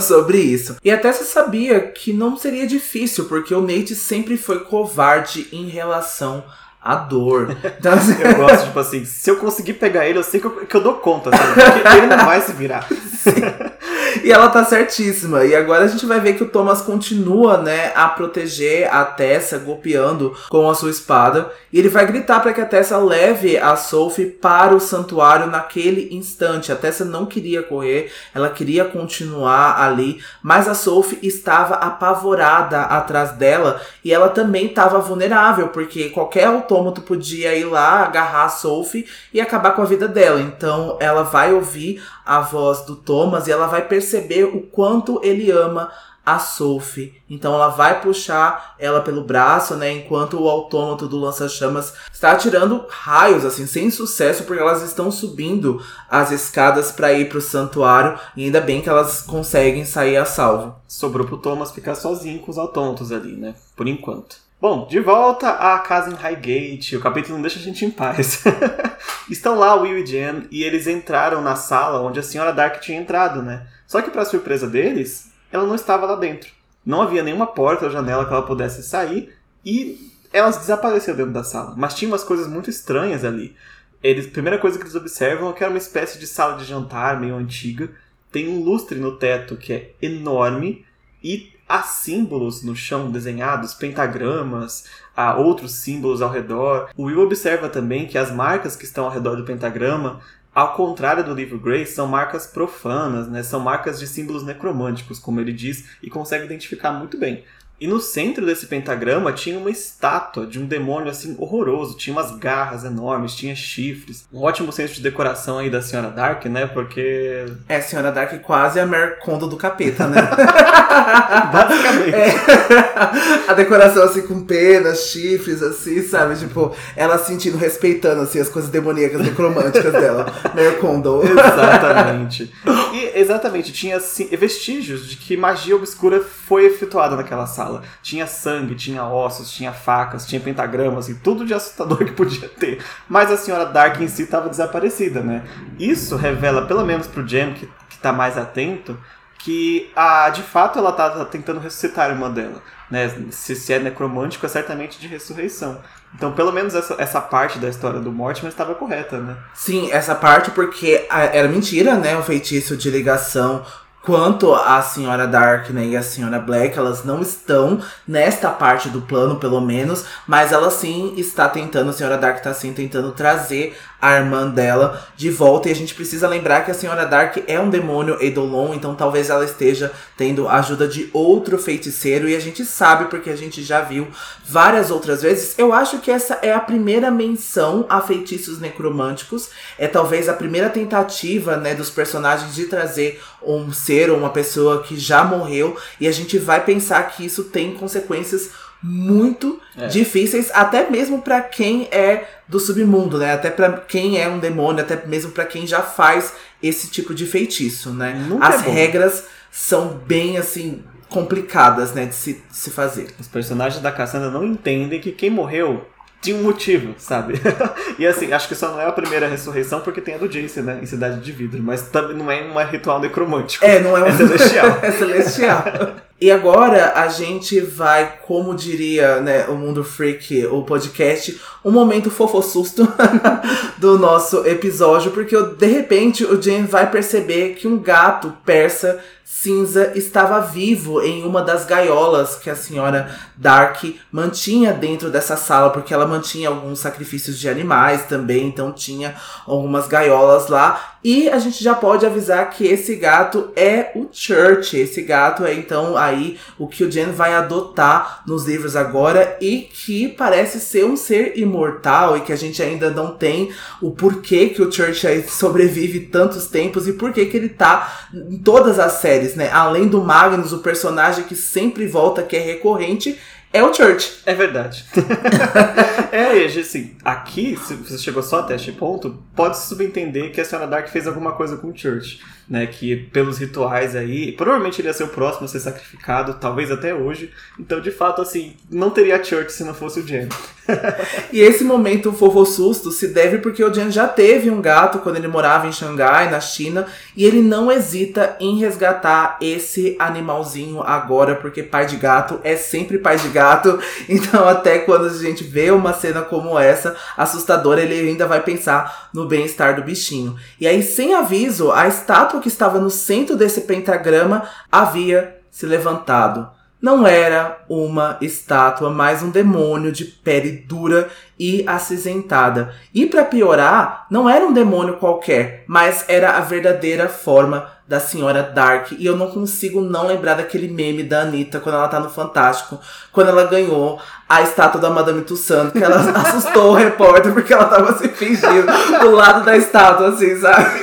sobre isso. E a Tessa sabia que não seria difícil, porque o Nate sempre foi covarde em relação a dor. Então, assim... eu gosto, tipo assim, se eu conseguir pegar ele, eu sei que eu, que eu dou conta, assim, porque ele não vai se virar. e ela tá certíssima. E agora a gente vai ver que o Thomas continua, né, a proteger a Tessa, golpeando com a sua espada. E ele vai gritar para que a Tessa leve a Sophie para o santuário naquele instante. A Tessa não queria correr, ela queria continuar ali, mas a Sophie estava apavorada atrás dela e ela também estava vulnerável, porque qualquer autômato podia ir lá, agarrar a Sophie e acabar com a vida dela. Então ela vai ouvir a voz do Thomas e ela vai perceber o quanto ele ama a Sophie. Então ela vai puxar ela pelo braço, né? Enquanto o autômato do lança-chamas está atirando raios, assim, sem sucesso, porque elas estão subindo as escadas para ir para o santuário. E ainda bem que elas conseguem sair a salvo. Sobrou pro Thomas ficar sozinho com os autômatos ali, né? Por enquanto. Bom, de volta à casa em Highgate, o capítulo não deixa a gente em paz. Estão lá Will e Jen e eles entraram na sala onde a senhora Dark tinha entrado, né? Só que para surpresa deles, ela não estava lá dentro. Não havia nenhuma porta ou janela que ela pudesse sair e elas desapareceram dentro da sala. Mas tinha umas coisas muito estranhas ali. Eles, a primeira coisa que eles observam é que era uma espécie de sala de jantar meio antiga. Tem um lustre no teto que é enorme e há símbolos no chão desenhados, pentagramas, há outros símbolos ao redor. O Will observa também que as marcas que estão ao redor do pentagrama, ao contrário do livro Grey, são marcas profanas, né? são marcas de símbolos necromânticos, como ele diz, e consegue identificar muito bem. E no centro desse pentagrama tinha uma estátua de um demônio assim horroroso, tinha umas garras enormes, tinha chifres. Um ótimo senso de decoração aí da Senhora Dark, né? Porque. É, a Senhora Dark quase é a Mercondo do capeta, né? Basicamente. É. A decoração assim com penas, chifres, assim, sabe? Tipo, ela sentindo, respeitando assim, as coisas demoníacas, necromânticas dela. Mercondo. Exatamente. E exatamente, tinha assim, vestígios de que magia obscura foi efetuada naquela sala sala. Tinha sangue, tinha ossos, tinha facas, tinha pentagramas e tudo de assustador que podia ter. Mas a senhora Dark em si estava desaparecida, né? Isso revela, pelo menos pro Jam, que, que tá mais atento, que a, de fato ela tá tentando ressuscitar a irmã dela. Né? Se, se é necromântico, é certamente de ressurreição. Então, pelo menos essa, essa parte da história do Mortimer estava correta, né? Sim, essa parte porque era mentira, né? O feitiço de ligação quanto a senhora Dark e a senhora Black, elas não estão nesta parte do plano, pelo menos, mas ela sim está tentando, a senhora Dark está sim tentando trazer a irmã dela de volta. E a gente precisa lembrar que a senhora Dark é um demônio Eidolon, então talvez ela esteja tendo a ajuda de outro feiticeiro. E a gente sabe, porque a gente já viu várias outras vezes. Eu acho que essa é a primeira menção a feitiços necromânticos. É talvez a primeira tentativa né, dos personagens de trazer um ser ou uma pessoa que já morreu. E a gente vai pensar que isso tem consequências muito é. difíceis, até mesmo para quem é do submundo, né? Até para quem é um demônio, até mesmo para quem já faz esse tipo de feitiço, né? Nunca As é regras são bem assim complicadas, né, de se, de se fazer. Os personagens da Cassandra não entendem que quem morreu tinha um motivo, sabe? e assim, acho que só não é a primeira ressurreição porque tem a do Jace, né? Em Cidade de Vidro. Mas também não é um ritual necromântico. É, não é um... É celestial. é celestial. E agora a gente vai, como diria né, o Mundo Freak, o podcast, um momento fofossusto do nosso episódio, porque de repente o James vai perceber que um gato persa cinza estava vivo em uma das gaiolas que a senhora Dark mantinha dentro dessa sala, porque ela mantinha alguns sacrifícios de animais também, então tinha algumas gaiolas lá. E a gente já pode avisar que esse gato é o Church. Esse gato é então aí o que o Jen vai adotar nos livros agora e que parece ser um ser imortal e que a gente ainda não tem o porquê que o Church sobrevive tantos tempos e porquê que ele tá em todas as séries, né? Além do Magnus, o personagem que sempre volta, que é recorrente, é o Church. É verdade. é, assim, aqui, se você chegou só até este ponto, pode-se subentender que a Senhora Dark fez alguma coisa com o Church né? Que pelos rituais aí, provavelmente ele ia ser o próximo a ser sacrificado, talvez até hoje. Então, de fato, assim, não teria Church se não fosse o Jen. e esse momento fofo susto se deve porque o Jen já teve um gato quando ele morava em Xangai, na China, e ele não hesita em resgatar esse animalzinho agora, porque pai de gato é sempre pai de gato. Então, até quando a gente vê uma cena como essa, assustadora, ele ainda vai pensar no bem-estar do bichinho. E aí, sem aviso, a estátua estátua que estava no centro desse pentagrama havia se levantado. Não era uma estátua, mas um demônio de pele dura e acinzentada. E para piorar, não era um demônio qualquer, mas era a verdadeira forma da senhora Dark. E eu não consigo não lembrar daquele meme da Anitta quando ela tá no Fantástico, quando ela ganhou a estátua da Madame Tussauds, que ela assustou o repórter porque ela tava se fingindo do lado da estátua, assim, sabe?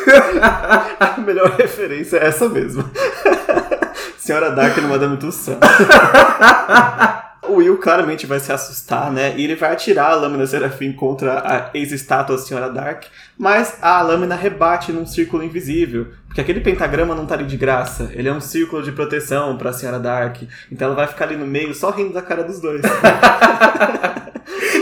a melhor referência é essa mesmo. senhora Dark no Madame Tussauds. O Will claramente vai se assustar, né? E ele vai atirar a lâmina Serafim contra a ex-estátua Senhora Dark, mas a lâmina rebate num círculo invisível, porque aquele pentagrama não tá ali de graça, ele é um círculo de proteção pra Senhora Dark, então ela vai ficar ali no meio só rindo da cara dos dois.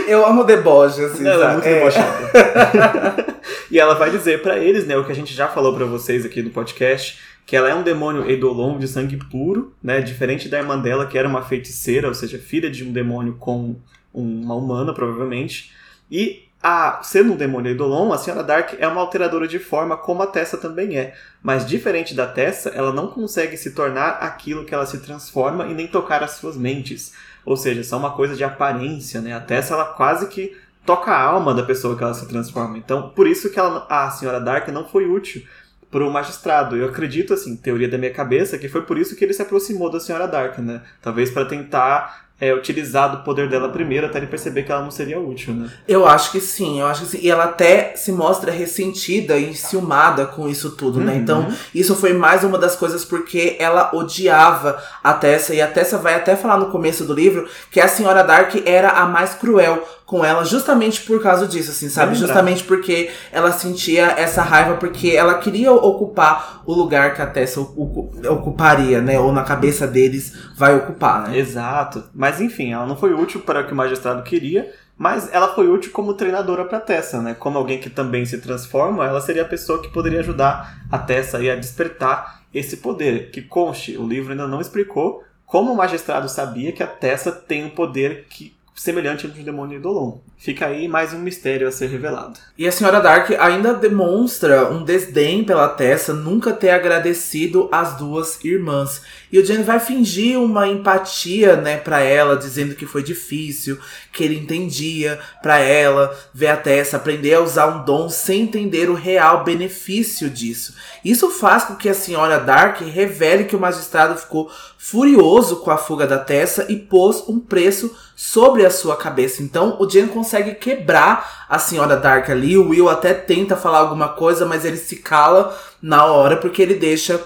Eu amo deboche, assim, ela é muito é. debochada. e ela vai dizer para eles, né, o que a gente já falou para vocês aqui no podcast, que ela é um demônio Eidolon de sangue puro, né? Diferente da irmã dela, que era uma feiticeira, ou seja, filha de um demônio com uma humana, provavelmente. E a, sendo um demônio Eidolon, a Senhora Dark é uma alteradora de forma, como a Tessa também é. Mas diferente da Tessa, ela não consegue se tornar aquilo que ela se transforma e nem tocar as suas mentes. Ou seja, são uma coisa de aparência, né? A Tessa, ela quase que toca a alma da pessoa que ela se transforma. Então, por isso que ela, a Senhora Dark não foi útil para o magistrado. Eu acredito, assim, teoria da minha cabeça, que foi por isso que ele se aproximou da Senhora Dark, né? Talvez para tentar é, utilizar do poder dela primeiro até ele perceber que ela não seria útil, né? Eu acho que sim, eu acho que sim. E ela até se mostra ressentida e ciumada com isso tudo, né? uhum. né? Então, isso foi mais uma das coisas porque ela odiava a Tessa. E a Tessa vai até falar no começo do livro que a Senhora Dark era a mais cruel com ela justamente por causa disso, assim, sabe? Justamente porque ela sentia essa raiva, porque ela queria ocupar o lugar que a Tessa ocuparia, né? Ou na cabeça deles vai ocupar, né? Exato. Mas enfim, ela não foi útil para o que o magistrado queria, mas ela foi útil como treinadora para Tessa, né? Como alguém que também se transforma, ela seria a pessoa que poderia ajudar a Tessa a despertar esse poder. Que conste, o livro ainda não explicou como o magistrado sabia que a Tessa tem um poder que semelhante ao um demônio Idolon. Fica aí mais um mistério a ser revelado. E a Senhora Dark ainda demonstra um desdém pela Tessa nunca ter agradecido as duas irmãs. E o Jenny vai fingir uma empatia, né, para ela, dizendo que foi difícil, que ele entendia para ela ver a Tessa aprender a usar um dom sem entender o real benefício disso. Isso faz com que a Senhora Dark revele que o magistrado ficou furioso com a fuga da Tessa e pôs um preço sobre a sua cabeça. Então o Jen consegue quebrar a senhora Dark ali. O Will até tenta falar alguma coisa, mas ele se cala na hora porque ele deixa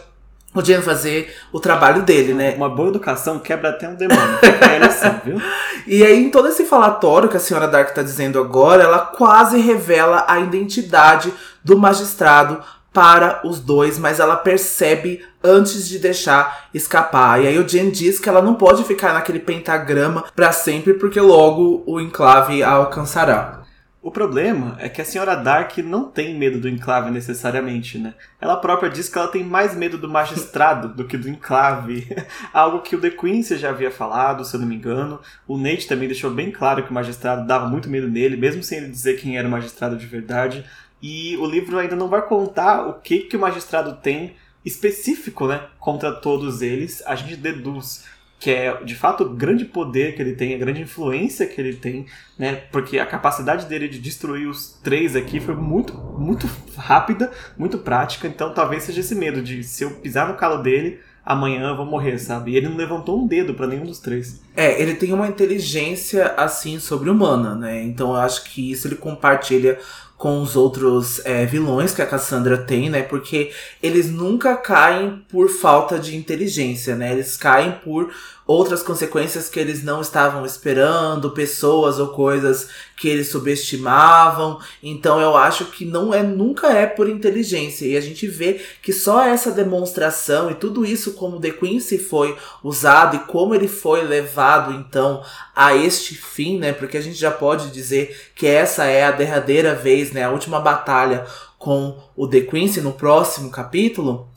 o Jen fazer o trabalho dele, né? Uma boa educação quebra até um demônio. é assim, viu? E aí, em todo esse falatório que a senhora Dark tá dizendo agora, ela quase revela a identidade do magistrado para os dois, mas ela percebe antes de deixar escapar. E aí o Jen diz que ela não pode ficar naquele pentagrama para sempre, porque logo o enclave a alcançará. O problema é que a senhora Dark não tem medo do enclave necessariamente, né? Ela própria diz que ela tem mais medo do magistrado do que do enclave. Algo que o The Quincy já havia falado, se eu não me engano. O Nate também deixou bem claro que o magistrado dava muito medo nele, mesmo sem ele dizer quem era o magistrado de verdade. E o livro ainda não vai contar o que, que o magistrado tem específico, né, contra todos eles. A gente deduz que é de fato o grande poder que ele tem, a grande influência que ele tem, né? Porque a capacidade dele de destruir os três aqui foi muito, muito rápida, muito prática. Então talvez seja esse medo de se eu pisar no calo dele, amanhã eu vou morrer, sabe? E ele não levantou um dedo para nenhum dos três. É, ele tem uma inteligência assim sobre-humana, né? Então eu acho que isso ele compartilha com os outros é, vilões que a Cassandra tem, né? Porque eles nunca caem por falta de inteligência, né? Eles caem por outras consequências que eles não estavam esperando, pessoas ou coisas que eles subestimavam. Então eu acho que não é nunca é por inteligência e a gente vê que só essa demonstração e tudo isso como The Quincy foi usado e como ele foi levado então a este fim, né? Porque a gente já pode dizer que essa é a derradeira vez, né? A última batalha com o The Quincy no próximo capítulo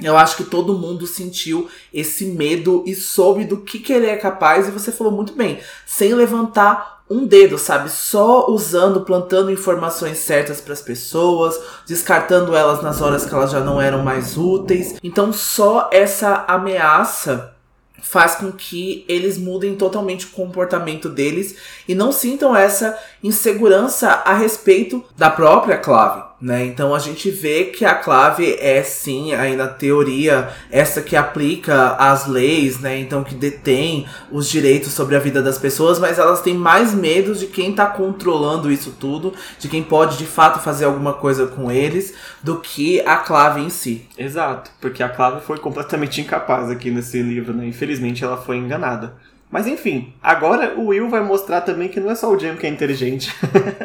eu acho que todo mundo sentiu esse medo e soube do que, que ele é capaz, e você falou muito bem, sem levantar um dedo, sabe? Só usando, plantando informações certas para as pessoas, descartando elas nas horas que elas já não eram mais úteis. Então, só essa ameaça faz com que eles mudem totalmente o comportamento deles e não sintam essa insegurança a respeito da própria clave né? Então a gente vê que a clave é sim, aí na teoria, essa que aplica as leis, né? Então que detém os direitos sobre a vida das pessoas, mas elas têm mais medo de quem tá controlando isso tudo, de quem pode de fato fazer alguma coisa com eles, do que a clave em si. Exato, porque a clave foi completamente incapaz aqui nesse livro, né? Infelizmente ela foi enganada. Mas enfim, agora o Will vai mostrar também que não é só o Jam que é inteligente.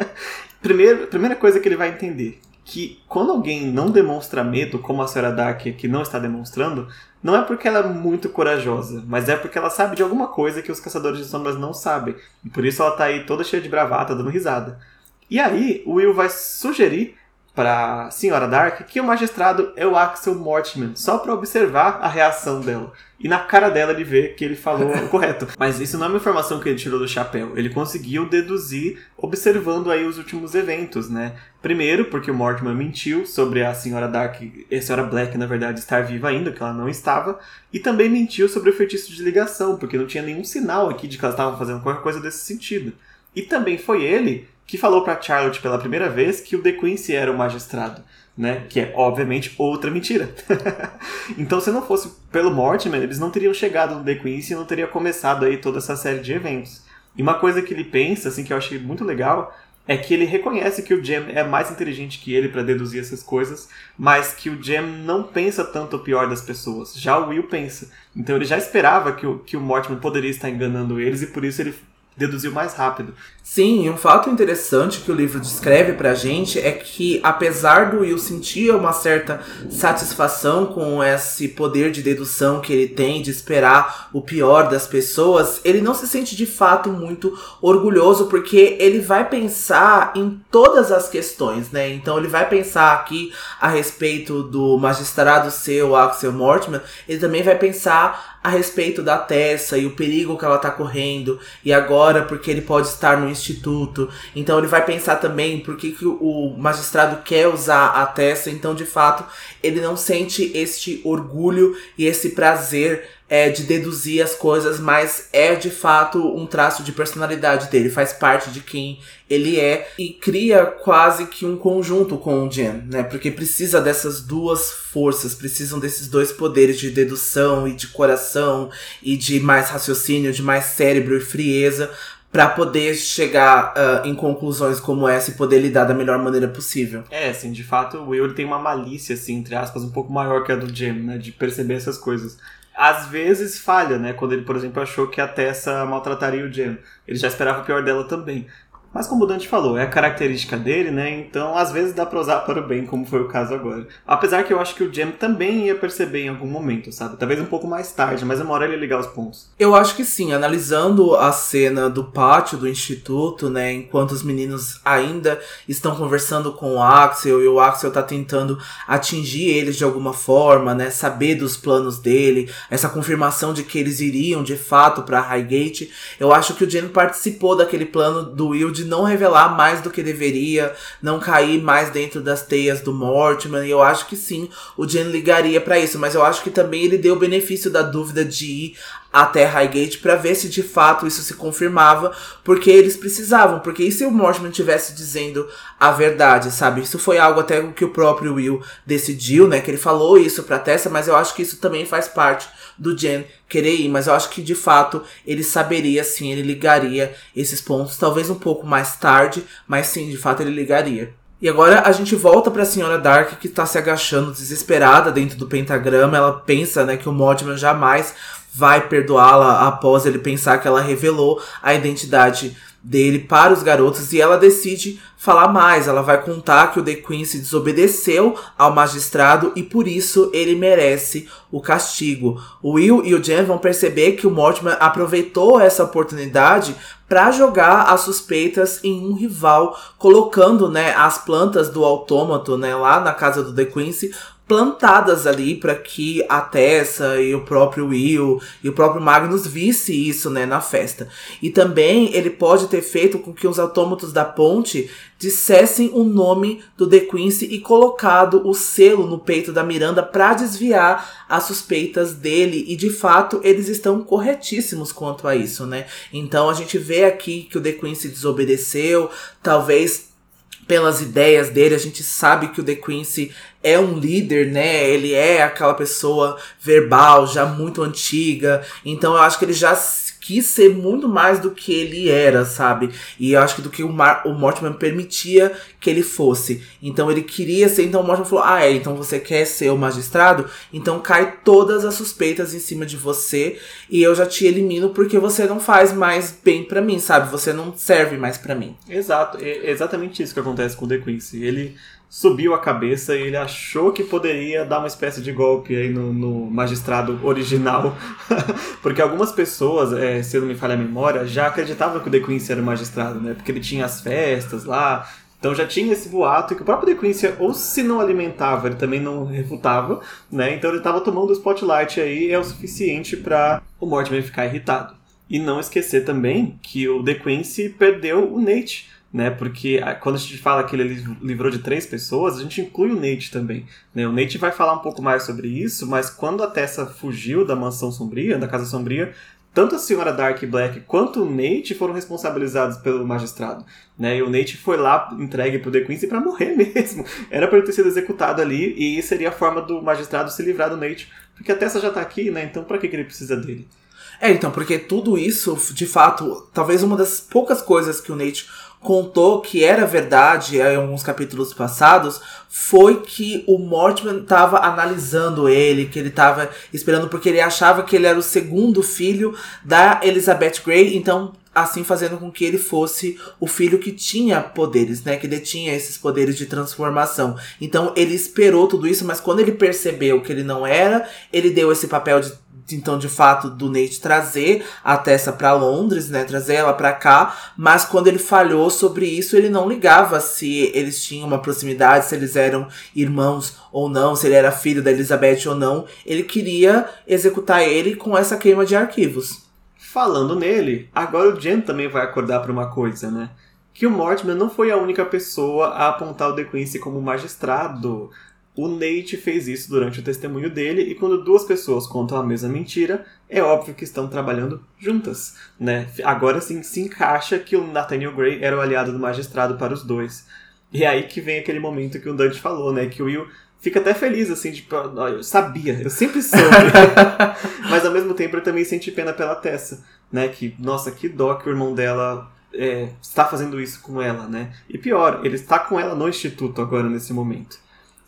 Primeiro, primeira coisa que ele vai entender, que quando alguém não demonstra medo, como a senhora Dark que não está demonstrando, não é porque ela é muito corajosa, mas é porque ela sabe de alguma coisa que os caçadores de sombras não sabem. E por isso ela está aí toda cheia de bravata, dando risada. E aí, o Will vai sugerir para senhora Dark que o magistrado é o Axel Mortimer, só para observar a reação dela. E na cara dela ele vê que ele falou o correto. Mas isso não é uma informação que ele tirou do chapéu. Ele conseguiu deduzir observando aí os últimos eventos, né? Primeiro, porque o Mortimer mentiu sobre a senhora Dark, a senhora Black, na verdade, estar viva ainda, que ela não estava. E também mentiu sobre o feitiço de ligação, porque não tinha nenhum sinal aqui de que elas estavam fazendo qualquer coisa desse sentido. E também foi ele que falou para Charlotte pela primeira vez que o The Quincy era o magistrado, né? Que é obviamente outra mentira. então, se não fosse pelo Mortimer, eles não teriam chegado no The Quincy e não teria começado aí toda essa série de eventos. E uma coisa que ele pensa, assim, que eu achei muito legal, é que ele reconhece que o Jam é mais inteligente que ele para deduzir essas coisas, mas que o Jam não pensa tanto o pior das pessoas. Já o Will pensa. Então ele já esperava que o, que o Mortimer poderia estar enganando eles e por isso ele deduziu mais rápido. Sim, um fato interessante que o livro descreve pra gente é que, apesar do Will sentir uma certa satisfação com esse poder de dedução que ele tem de esperar o pior das pessoas, ele não se sente de fato muito orgulhoso porque ele vai pensar em todas as questões, né? Então ele vai pensar aqui a respeito do magistrado seu, Axel Mortimer, ele também vai pensar a respeito da Tessa e o perigo que ela tá correndo, e agora porque ele pode estar no instituto. Então ele vai pensar também por que, que o magistrado quer usar a Tessa, então de fato ele não sente este orgulho e esse prazer é, de deduzir as coisas, mas é de fato um traço de personalidade dele, faz parte de quem ele é e cria quase que um conjunto com o Jen, né? Porque precisa dessas duas forças, precisam desses dois poderes de dedução e de coração e de mais raciocínio, de mais cérebro e frieza para poder chegar uh, em conclusões como essa e poder lidar da melhor maneira possível. É, assim, de fato, o Will tem uma malícia, assim, entre aspas, um pouco maior que a do Jim, né, de perceber essas coisas às vezes falha, né? Quando ele, por exemplo, achou que a Tessa maltrataria o Jen. Ele já esperava o pior dela também. Mas como o Dante falou, é a característica dele, né? Então às vezes dá pra usar para o bem, como foi o caso agora. Apesar que eu acho que o Jam também ia perceber em algum momento, sabe? Talvez um pouco mais tarde, mas uma hora ele ia ligar os pontos. Eu acho que sim, analisando a cena do pátio do instituto, né? Enquanto os meninos ainda estão conversando com o Axel e o Axel tá tentando atingir eles de alguma forma, né? Saber dos planos dele, essa confirmação de que eles iriam de fato para Highgate. Eu acho que o Jen participou daquele plano do Will de não revelar mais do que deveria, não cair mais dentro das teias do Mortimer. E eu acho que sim, o Jen ligaria para isso, mas eu acho que também ele deu o benefício da dúvida de ir até Highgate para ver se de fato isso se confirmava, porque eles precisavam, porque e se o Mortimer tivesse dizendo a verdade, sabe? Isso foi algo até que o próprio Will decidiu, né? Que ele falou isso pra Tessa, mas eu acho que isso também faz parte do Jen querer ir, mas eu acho que de fato ele saberia sim, ele ligaria esses pontos, talvez um pouco mais tarde, mas sim, de fato ele ligaria. E agora a gente volta para a senhora Dark que está se agachando desesperada dentro do pentagrama. Ela pensa, né, que o Mortimer jamais vai perdoá-la após ele pensar que ela revelou a identidade dele para os garotos e ela decide falar mais. Ela vai contar que o The Quincy desobedeceu ao magistrado e por isso ele merece o castigo. O Will e o Jen vão perceber que o Mortimer aproveitou essa oportunidade para jogar as suspeitas em um rival, colocando né, as plantas do autômato né, lá na casa do The Quincy plantadas ali para que a Tessa e o próprio Will e o próprio Magnus visse isso, né, na festa. E também ele pode ter feito com que os autômatos da ponte dissessem o nome do The Quincy e colocado o selo no peito da Miranda para desviar as suspeitas dele e de fato eles estão corretíssimos quanto a isso, né? Então a gente vê aqui que o The Quincy desobedeceu, talvez pelas ideias dele, a gente sabe que o The Quincy é um líder, né? Ele é aquela pessoa verbal, já muito antiga. Então eu acho que ele já quis ser muito mais do que ele era, sabe? E eu acho que do que o, Mar o Mortimer permitia que ele fosse. Então ele queria ser, então o Mortimer falou: Ah, é, então você quer ser o magistrado? Então cai todas as suspeitas em cima de você e eu já te elimino porque você não faz mais bem para mim, sabe? Você não serve mais para mim. Exato, é exatamente isso que acontece com o The Quincy. Ele subiu a cabeça e ele achou que poderia dar uma espécie de golpe aí no, no magistrado original. Porque algumas pessoas, é, se não me falha a memória, já acreditavam que o The Quincy era o magistrado, né? Porque ele tinha as festas lá. Então já tinha esse boato que o próprio The Quincy, ou se não alimentava, ele também não refutava, né? Então ele estava tomando o spotlight aí é o suficiente para o Mortimer ficar irritado. E não esquecer também que o The Quincy perdeu o Nate né? Porque quando a gente fala que ele livrou de três pessoas, a gente inclui o Nate também. Né? O Nate vai falar um pouco mais sobre isso, mas quando a Tessa fugiu da mansão sombria, da casa sombria, tanto a senhora Dark Black quanto o Nate foram responsabilizados pelo magistrado. Né? E o Nate foi lá entregue pro The Quincy para morrer mesmo. Era para ele ter sido executado ali e seria a forma do magistrado se livrar do Nate. Porque a Tessa já tá aqui, né? Então que, que ele precisa dele? É, então, porque tudo isso, de fato, talvez uma das poucas coisas que o Nate contou que era verdade em alguns capítulos passados foi que o Mortimer estava analisando ele, que ele estava esperando porque ele achava que ele era o segundo filho da Elizabeth Grey, então assim fazendo com que ele fosse o filho que tinha poderes, né, que detinha esses poderes de transformação. Então ele esperou tudo isso, mas quando ele percebeu que ele não era, ele deu esse papel de então de fato do Nate trazer a Tessa para Londres, né, trazer ela para cá, mas quando ele falhou sobre isso, ele não ligava se eles tinham uma proximidade, se eles eram irmãos ou não, se ele era filho da Elizabeth ou não, ele queria executar ele com essa queima de arquivos. Falando nele, agora o Jen também vai acordar para uma coisa, né? Que o Mortimer não foi a única pessoa a apontar o The Quincy como magistrado. O Nate fez isso durante o testemunho dele, e quando duas pessoas contam a mesma mentira, é óbvio que estão trabalhando juntas, né? Agora sim se encaixa que o Nathaniel Gray era o aliado do magistrado para os dois. E é aí que vem aquele momento que o Dante falou, né? Que o Will fica até feliz, assim, tipo, eu sabia, eu sempre soube. Mas ao mesmo tempo ele também sente pena pela Tessa, né? Que, nossa, que dó que o irmão dela é, está fazendo isso com ela, né? E pior, ele está com ela no instituto agora, nesse momento.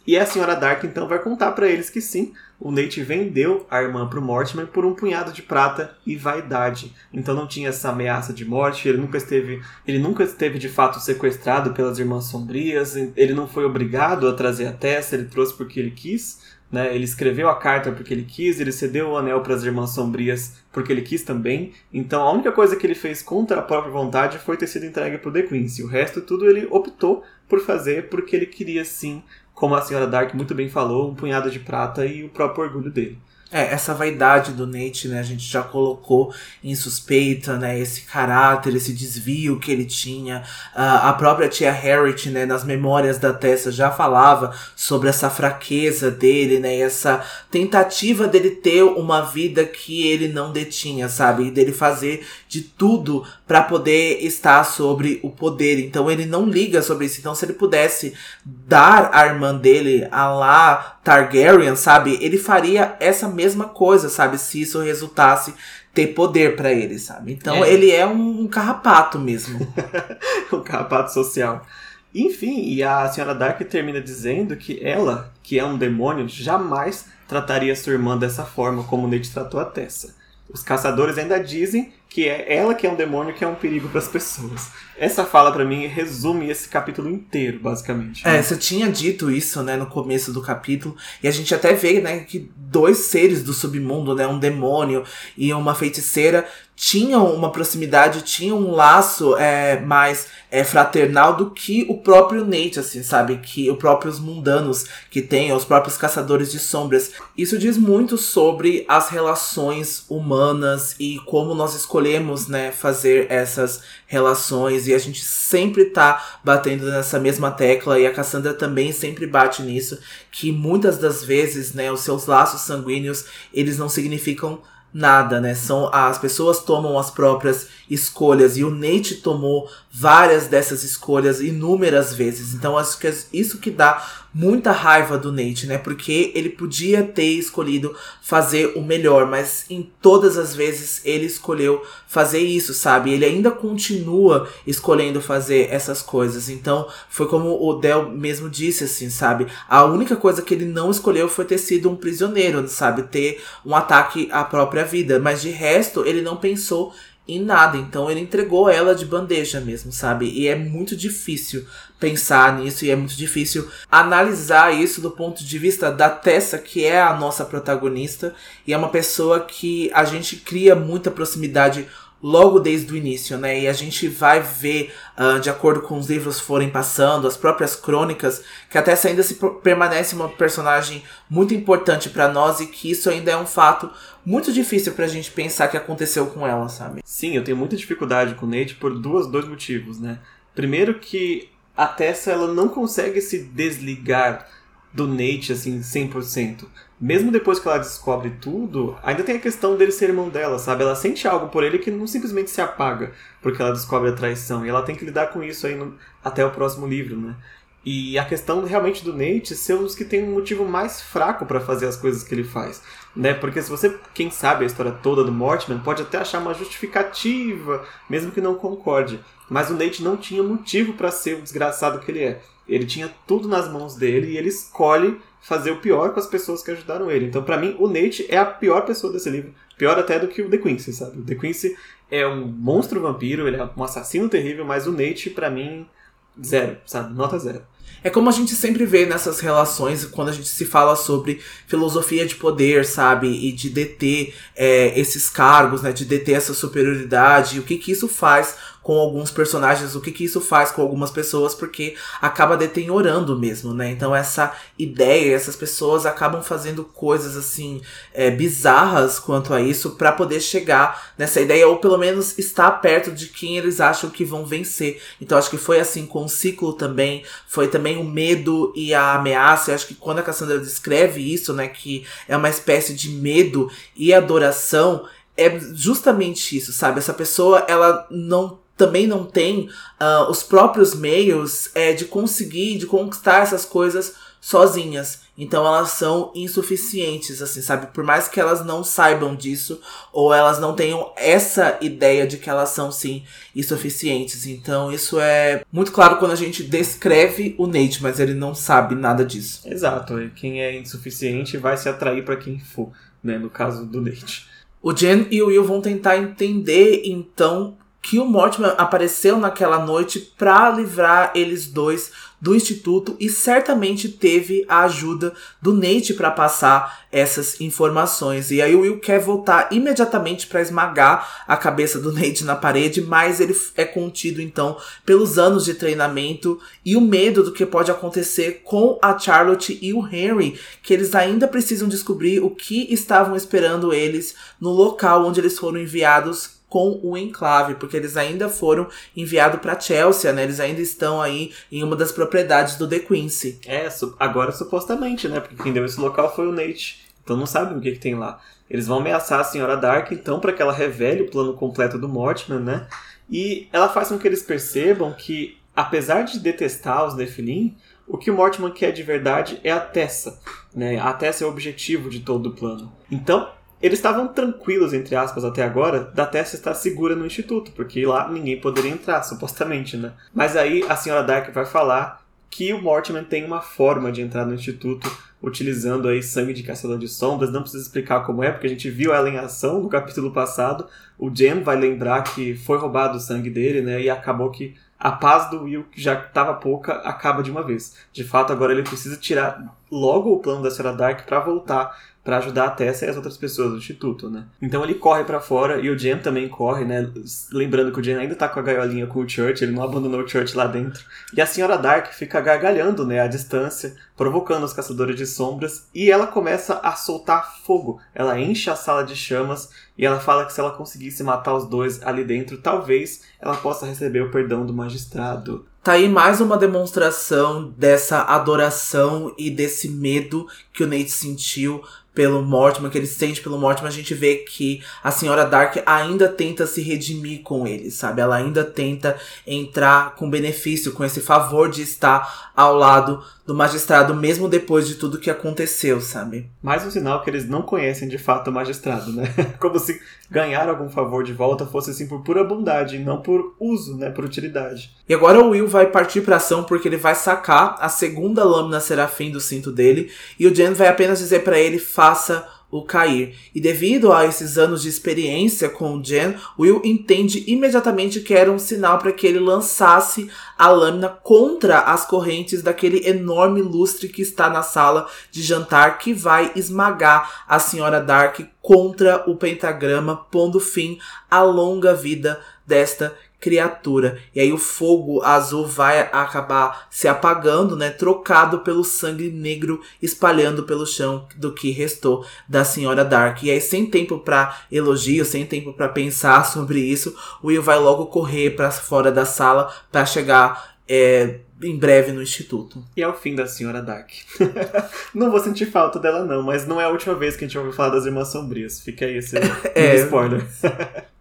E a senhora Dark então vai contar para eles que sim, o Nate vendeu a irmã pro Mortimer por um punhado de prata e vaidade. Então não tinha essa ameaça de morte, ele nunca esteve, ele nunca esteve de fato sequestrado pelas irmãs sombrias, ele não foi obrigado a trazer a Tessa, ele trouxe porque ele quis. Né? Ele escreveu a carta porque ele quis, ele cedeu o anel para as Irmãs Sombrias porque ele quis também. Então a única coisa que ele fez contra a própria vontade foi ter sido entregue para o The Queency. O resto tudo ele optou por fazer porque ele queria sim como a senhora Dark muito bem falou, um punhado de prata e o próprio orgulho dele. É, essa vaidade do Nate, né, a gente já colocou em suspeita, né, esse caráter, esse desvio que ele tinha. Uh, a própria tia Harriet, né, nas memórias da Tessa já falava sobre essa fraqueza dele, né, essa tentativa dele ter uma vida que ele não detinha, sabe? E dele fazer de tudo para poder estar sobre o poder. Então ele não liga sobre isso. Então se ele pudesse dar a irmã dele a lá Targaryen, sabe? Ele faria essa mesma coisa, sabe? Se isso resultasse ter poder para ele, sabe? Então é. ele é um, um carrapato mesmo. um carrapato social. Enfim, e a senhora Dark termina dizendo que ela, que é um demônio, jamais trataria sua irmã dessa forma como Nate tratou a Tessa. Os caçadores ainda dizem que é ela que é um demônio que é um perigo para as pessoas. Essa fala para mim resume esse capítulo inteiro, basicamente. Né? É, você tinha dito isso, né, no começo do capítulo, e a gente até vê, né, que dois seres do submundo, né, um demônio e uma feiticeira, tinham uma proximidade, tinham um laço é, mais é, fraternal do que o próprio Nate, assim, sabe? Que os próprios mundanos que tem, os próprios caçadores de sombras. Isso diz muito sobre as relações humanas e como nós escolhemos, né, fazer essas relações. E a gente sempre tá batendo nessa mesma tecla, e a Cassandra também sempre bate nisso, que muitas das vezes, né, os seus laços sanguíneos, eles não significam nada, né? São as pessoas tomam as próprias escolhas e o Nate tomou várias dessas escolhas inúmeras vezes. Então acho que é isso que dá muita raiva do Nate, né? Porque ele podia ter escolhido fazer o melhor, mas em todas as vezes ele escolheu fazer isso, sabe? Ele ainda continua escolhendo fazer essas coisas. Então, foi como o Del mesmo disse assim, sabe? A única coisa que ele não escolheu foi ter sido um prisioneiro, sabe? Ter um ataque à própria vida, mas de resto ele não pensou em nada. Então ele entregou ela de bandeja mesmo, sabe? E é muito difícil pensar nisso e é muito difícil analisar isso do ponto de vista da Tessa, que é a nossa protagonista e é uma pessoa que a gente cria muita proximidade logo desde o início, né? E a gente vai ver, uh, de acordo com os livros forem passando, as próprias crônicas, que a Tessa ainda se permanece uma personagem muito importante para nós e que isso ainda é um fato muito difícil pra gente pensar que aconteceu com ela, sabe? Sim, eu tenho muita dificuldade com o Nate por duas, dois motivos, né? Primeiro que a Tessa ela não consegue se desligar do Nate assim 100%. Mesmo depois que ela descobre tudo, ainda tem a questão dele ser irmão dela, sabe? Ela sente algo por ele que não simplesmente se apaga porque ela descobre a traição. E ela tem que lidar com isso aí no, até o próximo livro, né? E a questão realmente do Nate ser um dos que tem um motivo mais fraco para fazer as coisas que ele faz. Né? Porque se você, quem sabe a história toda do Mortman, pode até achar uma justificativa, mesmo que não concorde. Mas o Nate não tinha motivo para ser o desgraçado que ele é. Ele tinha tudo nas mãos dele e ele escolhe fazer o pior com as pessoas que ajudaram ele. Então, para mim, o Nate é a pior pessoa desse livro. Pior até do que o The Quincy, sabe? O The Quincy é um monstro vampiro, ele é um assassino terrível, mas o Nate, para mim, zero, sabe? Nota zero. É como a gente sempre vê nessas relações quando a gente se fala sobre filosofia de poder, sabe? E de deter é, esses cargos, né? De deter essa superioridade. O que, que isso faz com alguns personagens, o que, que isso faz com algumas pessoas, porque acaba detenhorando mesmo, né? Então essa ideia, essas pessoas acabam fazendo coisas assim é, bizarras quanto a isso para poder chegar nessa ideia, ou pelo menos estar perto de quem eles acham que vão vencer. Então acho que foi assim com o ciclo também, foi também o medo e a ameaça. Eu acho que quando a Cassandra descreve isso, né, que é uma espécie de medo e adoração, é justamente isso, sabe? Essa pessoa, ela não também não tem uh, os próprios meios é, de conseguir, de conquistar essas coisas sozinhas. Então elas são insuficientes, assim, sabe? Por mais que elas não saibam disso, ou elas não tenham essa ideia de que elas são, sim, insuficientes. Então isso é muito claro quando a gente descreve o Nate, mas ele não sabe nada disso. Exato. Quem é insuficiente vai se atrair para quem for, né? No caso do Nate. O Jen e o Will vão tentar entender, então, que o Mortimer apareceu naquela noite para livrar eles dois do instituto e certamente teve a ajuda do Nate para passar essas informações. E aí o Will quer voltar imediatamente para esmagar a cabeça do Nate na parede, mas ele é contido então pelos anos de treinamento e o medo do que pode acontecer com a Charlotte e o Henry, que eles ainda precisam descobrir o que estavam esperando eles no local onde eles foram enviados com o enclave, porque eles ainda foram enviados para Chelsea, né? Eles ainda estão aí em uma das propriedades do The Quincy. É, agora supostamente, né? Porque quem deu esse local foi o Nate. Então não sabem o que, que tem lá. Eles vão ameaçar a Senhora Dark, então, para que ela revele o plano completo do Mortimer, né? E ela faz com que eles percebam que, apesar de detestar os Nephilim, o que o Mortimer quer de verdade é a Tessa. Né? A Tessa é o objetivo de todo o plano. Então, eles estavam tranquilos, entre aspas, até agora, da Tessa estar segura no instituto, porque lá ninguém poderia entrar, supostamente, né? Mas aí a senhora Dark vai falar que o Mortimer tem uma forma de entrar no instituto utilizando aí sangue de caçador de sombras. Não precisa explicar como é, porque a gente viu ela em ação no capítulo passado. O Jen vai lembrar que foi roubado o sangue dele, né? E acabou que a paz do Will, que já estava pouca, acaba de uma vez. De fato, agora ele precisa tirar logo o plano da Senhora Dark para voltar para ajudar a Tessa e as outras pessoas do instituto, né? Então ele corre para fora e o Jen também corre, né? Lembrando que o Jen ainda tá com a gaiolinha com o Church, ele não abandonou o Church lá dentro. E a senhora Dark fica gargalhando, né, à distância, provocando os caçadores de sombras, e ela começa a soltar fogo. Ela enche a sala de chamas e ela fala que se ela conseguisse matar os dois ali dentro, talvez ela possa receber o perdão do magistrado. Tá aí mais uma demonstração dessa adoração e desse medo que o Nate sentiu pelo Mortimer, que ele sente pelo Mortimer, a gente vê que a Senhora Dark ainda tenta se redimir com ele, sabe? Ela ainda tenta entrar com benefício, com esse favor de estar ao lado do magistrado, mesmo depois de tudo que aconteceu, sabe? Mais um sinal que eles não conhecem de fato o magistrado, né? Como se ganhar algum favor de volta fosse assim por pura bondade, não por uso, né? Por utilidade. E agora o Will vai partir pra ação porque ele vai sacar a segunda lâmina serafim do cinto dele, e o Jen vai apenas dizer para ele: faça o cair. E devido a esses anos de experiência com o Jen, Will entende imediatamente que era um sinal para que ele lançasse a lâmina contra as correntes daquele enorme lustre que está na sala de jantar que vai esmagar a senhora Dark contra o pentagrama, pondo fim à longa vida desta criatura. E aí o fogo azul vai acabar se apagando, né, trocado pelo sangue negro espalhando pelo chão do que restou da senhora Dark. E aí sem tempo para elogio, sem tempo para pensar sobre isso, o Will vai logo correr para fora da sala para chegar é, em breve no instituto. E é o fim da Senhora Dark. não vou sentir falta dela, não, mas não é a última vez que a gente ouve falar das Irmãs Sombrias. Fica aí esse é. spoiler.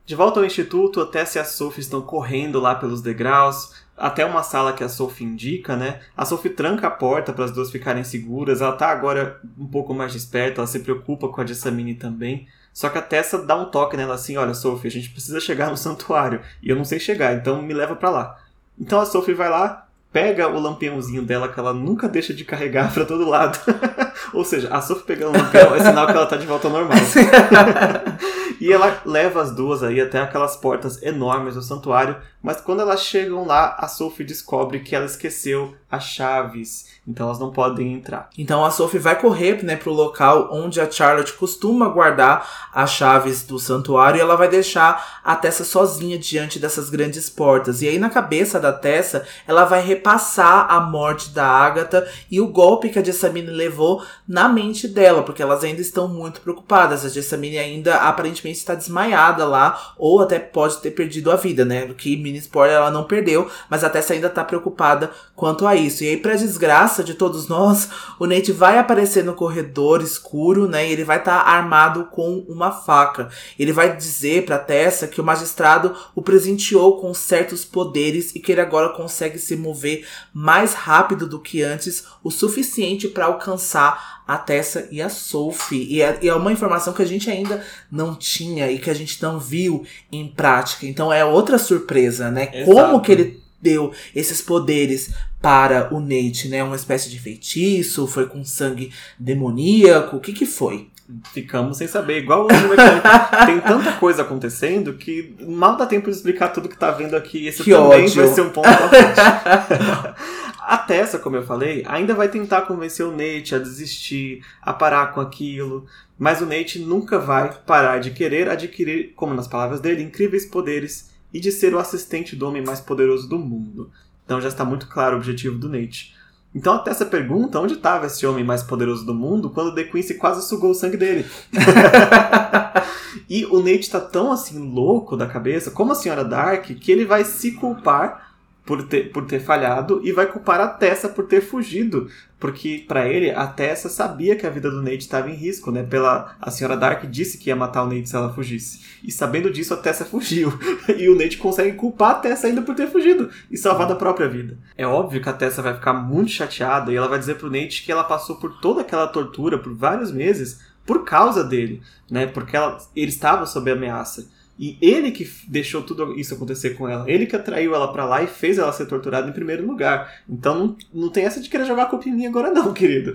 De volta ao instituto, a Tess e a Sophie estão correndo lá pelos degraus, até uma sala que a Sophie indica, né? A Sophie tranca a porta para as duas ficarem seguras. Ela tá agora um pouco mais desperta, ela se preocupa com a Jessamine também. Só que a Tessa dá um toque nela assim: olha, Sophie, a gente precisa chegar no santuário. E eu não sei chegar, então me leva para lá. Então a Sophie vai lá, pega o lampiãozinho dela que ela nunca deixa de carregar para todo lado. Ou seja, a Sophie pegando o lampião é sinal que ela tá de volta ao normal. e ela leva as duas aí até aquelas portas enormes do santuário, mas quando elas chegam lá, a Sophie descobre que ela esqueceu as chaves então elas não podem entrar. Então a Sophie vai correr né, para o local onde a Charlotte costuma guardar as chaves do santuário e ela vai deixar a Tessa sozinha diante dessas grandes portas. E aí na cabeça da Tessa, ela vai repassar a morte da Agatha e o golpe que a Jessamine levou na mente dela, porque elas ainda estão muito preocupadas. A Jessamine ainda aparentemente está desmaiada lá ou até pode ter perdido a vida, né? Que mini spoiler, ela não perdeu, mas a Tessa ainda tá preocupada quanto a isso. E aí, pra desgraça de todos nós, o Nate vai aparecer no corredor escuro, né? E ele vai estar tá armado com uma faca. Ele vai dizer pra Tessa que o magistrado o presenteou com certos poderes e que ele agora consegue se mover mais rápido do que antes, o suficiente para alcançar a Tessa e a Sophie. E é, e é, uma informação que a gente ainda não tinha e que a gente não viu em prática. Então é outra surpresa, né? Exato. Como que ele deu esses poderes para o Nate, né? Uma espécie de feitiço? Foi com sangue demoníaco? O que que foi? Ficamos sem saber. Igual hoje, tem tanta coisa acontecendo que mal dá tempo de explicar tudo que tá vindo aqui. Esse que também ódio. vai ser um ponto A Tessa, como eu falei, ainda vai tentar convencer o Nate a desistir, a parar com aquilo, mas o Nate nunca vai parar de querer adquirir, como nas palavras dele, incríveis poderes e de ser o assistente do homem mais poderoso do mundo. Então já está muito claro o objetivo do Nate. Então até essa pergunta, onde estava esse homem mais poderoso do mundo quando The Quincy quase sugou o sangue dele? e o Nate está tão assim louco da cabeça, como a senhora Dark, que ele vai se culpar por ter, por ter falhado e vai culpar a Tessa por ter fugido, porque para ele a Tessa sabia que a vida do Nate estava em risco, né? Pela a senhora Dark disse que ia matar o Nate se ela fugisse. E sabendo disso a Tessa fugiu. e o Nate consegue culpar a Tessa ainda por ter fugido e salvar a própria vida. É óbvio que a Tessa vai ficar muito chateada e ela vai dizer pro Nate que ela passou por toda aquela tortura por vários meses por causa dele, né? Porque ela, ele estava sob ameaça. E ele que deixou tudo isso acontecer com ela. Ele que atraiu ela para lá e fez ela ser torturada em primeiro lugar. Então não, não tem essa de querer jogar a culpa em mim agora, não, querido.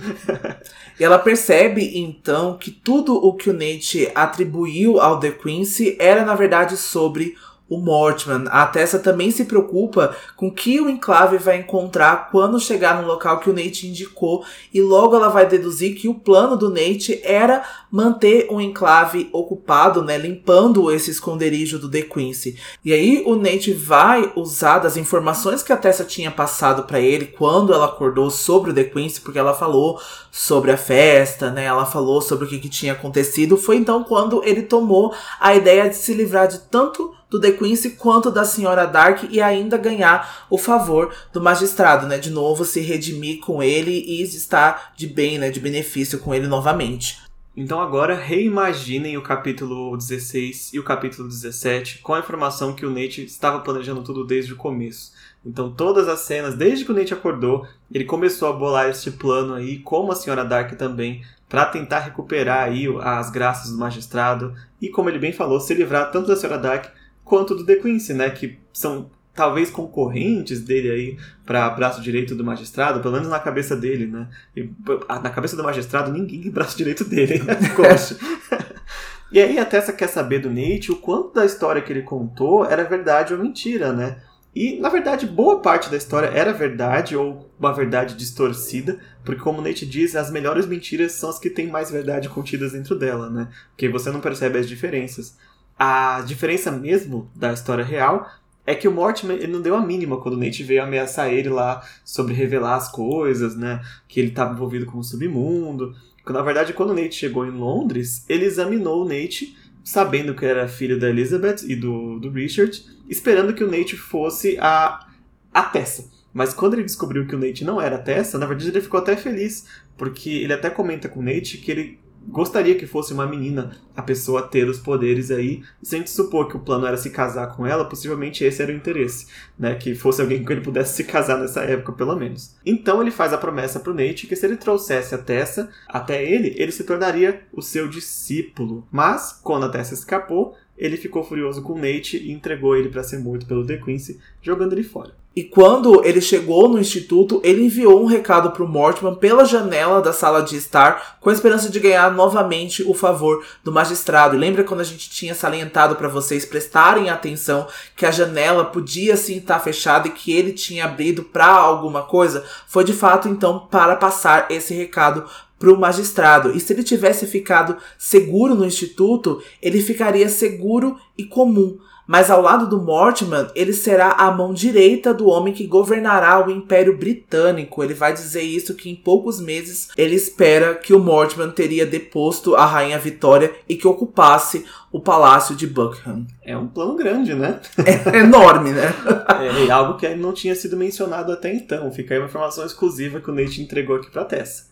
ela percebe, então, que tudo o que o Nate atribuiu ao The Quincy era, na verdade, sobre o Mortman. A Tessa também se preocupa com o que o Enclave vai encontrar quando chegar no local que o Nate indicou, e logo ela vai deduzir que o plano do Nate era manter o Enclave ocupado, né, limpando esse esconderijo do The Quincy. E aí o Nate vai usar das informações que a Tessa tinha passado para ele quando ela acordou sobre o The Quincy, porque ela falou sobre a festa, né, ela falou sobre o que, que tinha acontecido. Foi então quando ele tomou a ideia de se livrar de tanto do The Quincy quanto da Senhora Dark e ainda ganhar o favor do magistrado, né? De novo se redimir com ele e estar de bem, né? De benefício com ele novamente. Então agora reimaginem o capítulo 16 e o capítulo 17 com a informação que o Nate estava planejando tudo desde o começo. Então todas as cenas, desde que o Nate acordou, ele começou a bolar este plano aí, como a Senhora Dark também, para tentar recuperar aí as graças do magistrado e, como ele bem falou, se livrar tanto da Senhora Dark quanto do The Quincy, né? Que são talvez concorrentes dele aí para braço direito do magistrado, pelo menos na cabeça dele, né? E, na cabeça do magistrado, ninguém é braço direito dele, né? e aí a Tessa quer saber do Nate o quanto da história que ele contou era verdade ou mentira, né? E, na verdade, boa parte da história era verdade ou uma verdade distorcida, porque, como o Nate diz, as melhores mentiras são as que têm mais verdade contidas dentro dela, né? Porque você não percebe as diferenças. A diferença mesmo da história real é que o Mortimer ele não deu a mínima quando o Nate veio ameaçar ele lá sobre revelar as coisas, né? Que ele estava envolvido com o submundo. Na verdade, quando o Nate chegou em Londres, ele examinou o Nate, sabendo que era filho da Elizabeth e do, do Richard, esperando que o Nate fosse a, a Tessa. Mas quando ele descobriu que o Nate não era a Tessa, na verdade ele ficou até feliz, porque ele até comenta com o Nate que ele gostaria que fosse uma menina a pessoa ter os poderes aí. E se a gente supor que o plano era se casar com ela, possivelmente esse era o interesse, né? Que fosse alguém com ele pudesse se casar nessa época, pelo menos. Então ele faz a promessa pro Nate que se ele trouxesse a Tessa até ele, ele se tornaria o seu discípulo. Mas, quando a Tessa escapou, ele ficou furioso com o Nate e entregou ele para ser morto pelo The Quincy, jogando ele fora. E quando ele chegou no instituto, ele enviou um recado para o Mortimer pela janela da sala de estar, com a esperança de ganhar novamente o favor do magistrado. E lembra quando a gente tinha salientado para vocês prestarem atenção que a janela podia sim estar fechada e que ele tinha abrido para alguma coisa? Foi de fato então para passar esse recado para o magistrado. E se ele tivesse ficado seguro no instituto, ele ficaria seguro e comum. Mas ao lado do Mortimer, ele será a mão direita do homem que governará o Império Britânico. Ele vai dizer isso que em poucos meses ele espera que o Mortimer teria deposto a Rainha Vitória e que ocupasse o Palácio de Buckingham. É um plano grande, né? É enorme, né? é, algo que não tinha sido mencionado até então. Fica aí uma informação exclusiva que o Nate entregou aqui pra Tessa.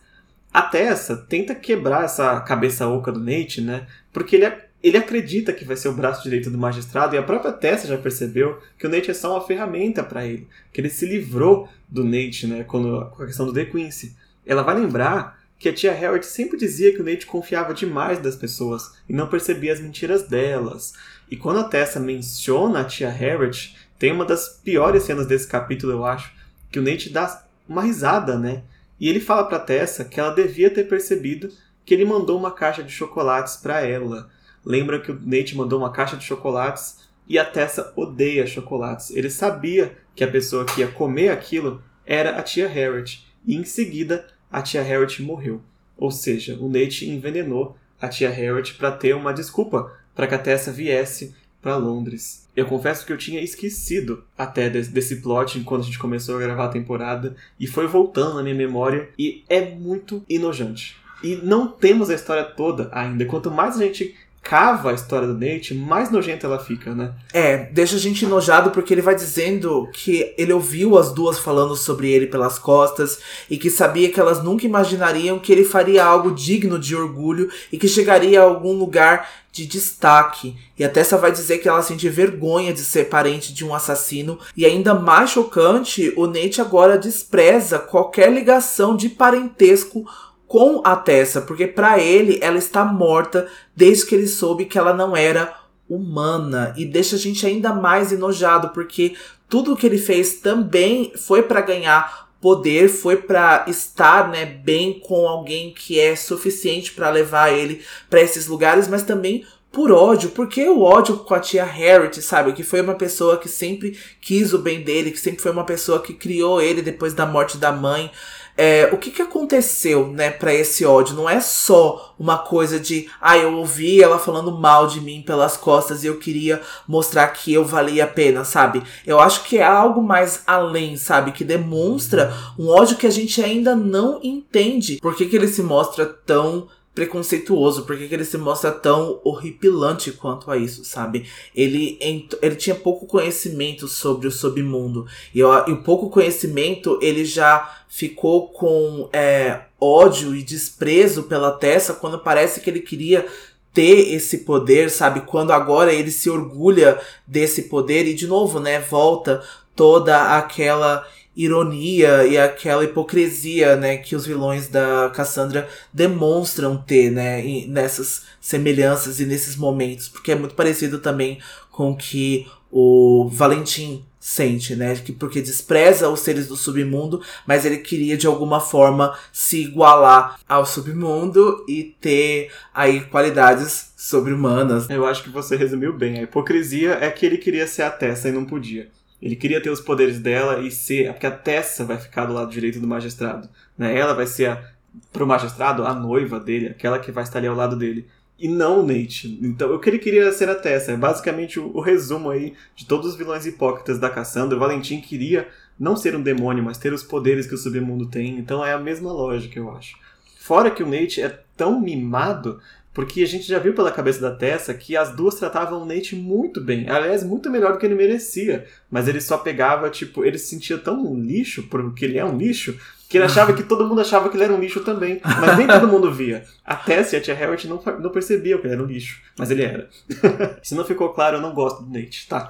A Tessa tenta quebrar essa cabeça oca do Nate, né? Porque ele, ele acredita que vai ser o braço direito do magistrado e a própria Tessa já percebeu que o Nate é só uma ferramenta para ele. Que ele se livrou do Nate, né? Quando, com a questão do The Quincy. Ela vai lembrar que a tia Harriet sempre dizia que o Nate confiava demais das pessoas e não percebia as mentiras delas. E quando a Tessa menciona a tia Harriet, tem uma das piores cenas desse capítulo, eu acho, que o Nate dá uma risada, né? E ele fala para Tessa que ela devia ter percebido que ele mandou uma caixa de chocolates para ela. Lembra que o Nate mandou uma caixa de chocolates e a Tessa odeia chocolates. Ele sabia que a pessoa que ia comer aquilo era a tia Harriet. E em seguida, a tia Harriet morreu. Ou seja, o Nate envenenou a tia Harriet para ter uma desculpa para que a Tessa viesse para Londres. Eu confesso que eu tinha esquecido até desse, desse plot enquanto a gente começou a gravar a temporada e foi voltando na minha memória e é muito enojante. E não temos a história toda ainda. Quanto mais a gente cava a história do Nate, mais nojenta ela fica, né? É, deixa a gente enojado porque ele vai dizendo que ele ouviu as duas falando sobre ele pelas costas e que sabia que elas nunca imaginariam que ele faria algo digno de orgulho e que chegaria a algum lugar de destaque. E a Tessa vai dizer que ela sente vergonha de ser parente de um assassino. E ainda mais chocante, o Nate agora despreza qualquer ligação de parentesco com a Tessa, porque para ele ela está morta desde que ele soube que ela não era humana e deixa a gente ainda mais enojado porque tudo que ele fez também foi para ganhar poder, foi para estar, né, bem com alguém que é suficiente para levar ele para esses lugares, mas também por ódio, porque o ódio com a tia Harriet, sabe? Que foi uma pessoa que sempre quis o bem dele, que sempre foi uma pessoa que criou ele depois da morte da mãe. É, o que, que aconteceu, né, para esse ódio? Não é só uma coisa de, ah, eu ouvi ela falando mal de mim pelas costas e eu queria mostrar que eu valia a pena, sabe? Eu acho que é algo mais além, sabe? Que demonstra um ódio que a gente ainda não entende. Por que, que ele se mostra tão preconceituoso, por que ele se mostra tão horripilante quanto a isso, sabe? Ele, ele tinha pouco conhecimento sobre o submundo, e, e o pouco conhecimento ele já ficou com é, ódio e desprezo pela Tessa quando parece que ele queria ter esse poder, sabe? Quando agora ele se orgulha desse poder e de novo, né, volta toda aquela ironia e aquela hipocrisia, né, que os vilões da Cassandra demonstram ter, né, nessas semelhanças e nesses momentos, porque é muito parecido também com que o Valentim sente, né, que porque despreza os seres do submundo, mas ele queria de alguma forma se igualar ao submundo e ter aí qualidades sobre-humanas. Eu acho que você resumiu bem. A hipocrisia é que ele queria ser a Tessa e não podia. Ele queria ter os poderes dela e ser. Porque a Tessa vai ficar do lado direito do magistrado. Né? Ela vai ser, a, pro magistrado, a noiva dele, aquela que vai estar ali ao lado dele. E não o Nate. Então, o que ele queria ser a Tessa. É basicamente o, o resumo aí de todos os vilões hipócritas da Cassandra. O Valentim queria não ser um demônio, mas ter os poderes que o submundo tem. Então é a mesma lógica, eu acho. Fora que o Nate é tão mimado porque a gente já viu pela cabeça da Tessa que as duas tratavam o Nate muito bem. Aliás, muito melhor do que ele merecia. Mas ele só pegava, tipo, ele se sentia tão lixo, porque ele é um lixo, que ele achava que todo mundo achava que ele era um lixo também. Mas nem todo mundo via. A Tessa e a Tia Harriet não, não percebiam que ele era um lixo. Mas ele era. Se não ficou claro, eu não gosto do Nate, tá?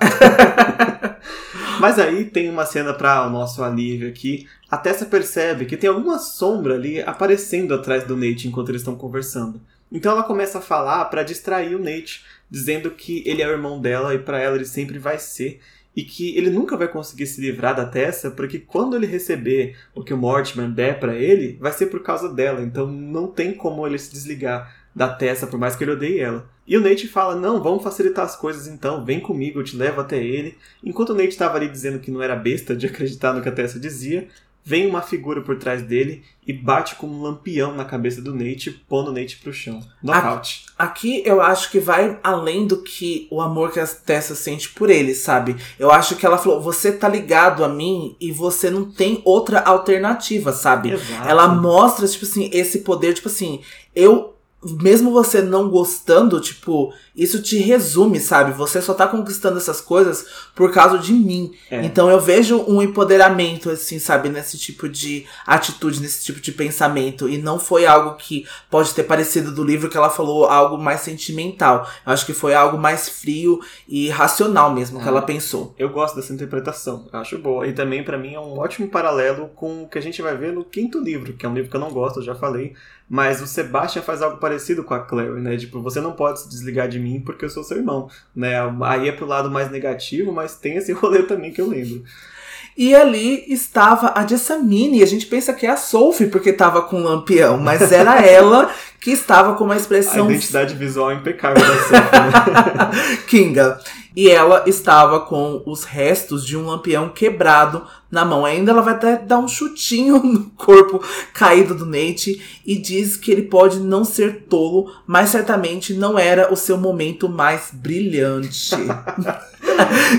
mas aí tem uma cena para o nosso alívio aqui. A Tessa percebe que tem alguma sombra ali aparecendo atrás do Nate enquanto eles estão conversando. Então ela começa a falar para distrair o Nate, dizendo que ele é o irmão dela e para ela ele sempre vai ser e que ele nunca vai conseguir se livrar da Tessa, porque quando ele receber o que o Mortimer der para ele, vai ser por causa dela, então não tem como ele se desligar da Tessa, por mais que ele odeie ela. E o Nate fala: Não, vamos facilitar as coisas então, vem comigo, eu te levo até ele. Enquanto o Nate estava ali dizendo que não era besta de acreditar no que a Tessa dizia, vem uma figura por trás dele e bate com um lampião na cabeça do Nate, pondo o Nate pro chão. Knockout. Aqui eu acho que vai além do que o amor que a Tessa sente por ele, sabe? Eu acho que ela falou: você tá ligado a mim e você não tem outra alternativa, sabe? Exato. Ela mostra, tipo assim, esse poder, tipo assim, eu mesmo você não gostando, tipo, isso te resume, sabe? Você só tá conquistando essas coisas por causa de mim. É. Então eu vejo um empoderamento, assim, sabe, nesse tipo de atitude, nesse tipo de pensamento. E não foi algo que pode ter parecido do livro que ela falou algo mais sentimental. Eu acho que foi algo mais frio e racional mesmo que Ah. ela pensou. Eu gosto dessa interpretação, acho boa. E também, pra mim, é um ótimo paralelo com o que a gente vai ver no quinto livro, que é um livro que eu não gosto, eu já falei. Mas o Sebastian faz algo parecido com a Clary, né? Tipo, você não pode se desligar de mim porque eu sou seu irmão, né? Aí é pro lado mais negativo, mas tem esse rolê também que eu lembro. E ali estava a Jessamine, e a gente pensa que é a Sophie porque tava com o lampião, mas era ela que estava com uma A expressão identidade visual impecável da Sophie, né? Kinga. E ela estava com os restos de um lampião quebrado na mão. Ainda ela vai até dar um chutinho no corpo caído do Nate e diz que ele pode não ser tolo, mas certamente não era o seu momento mais brilhante.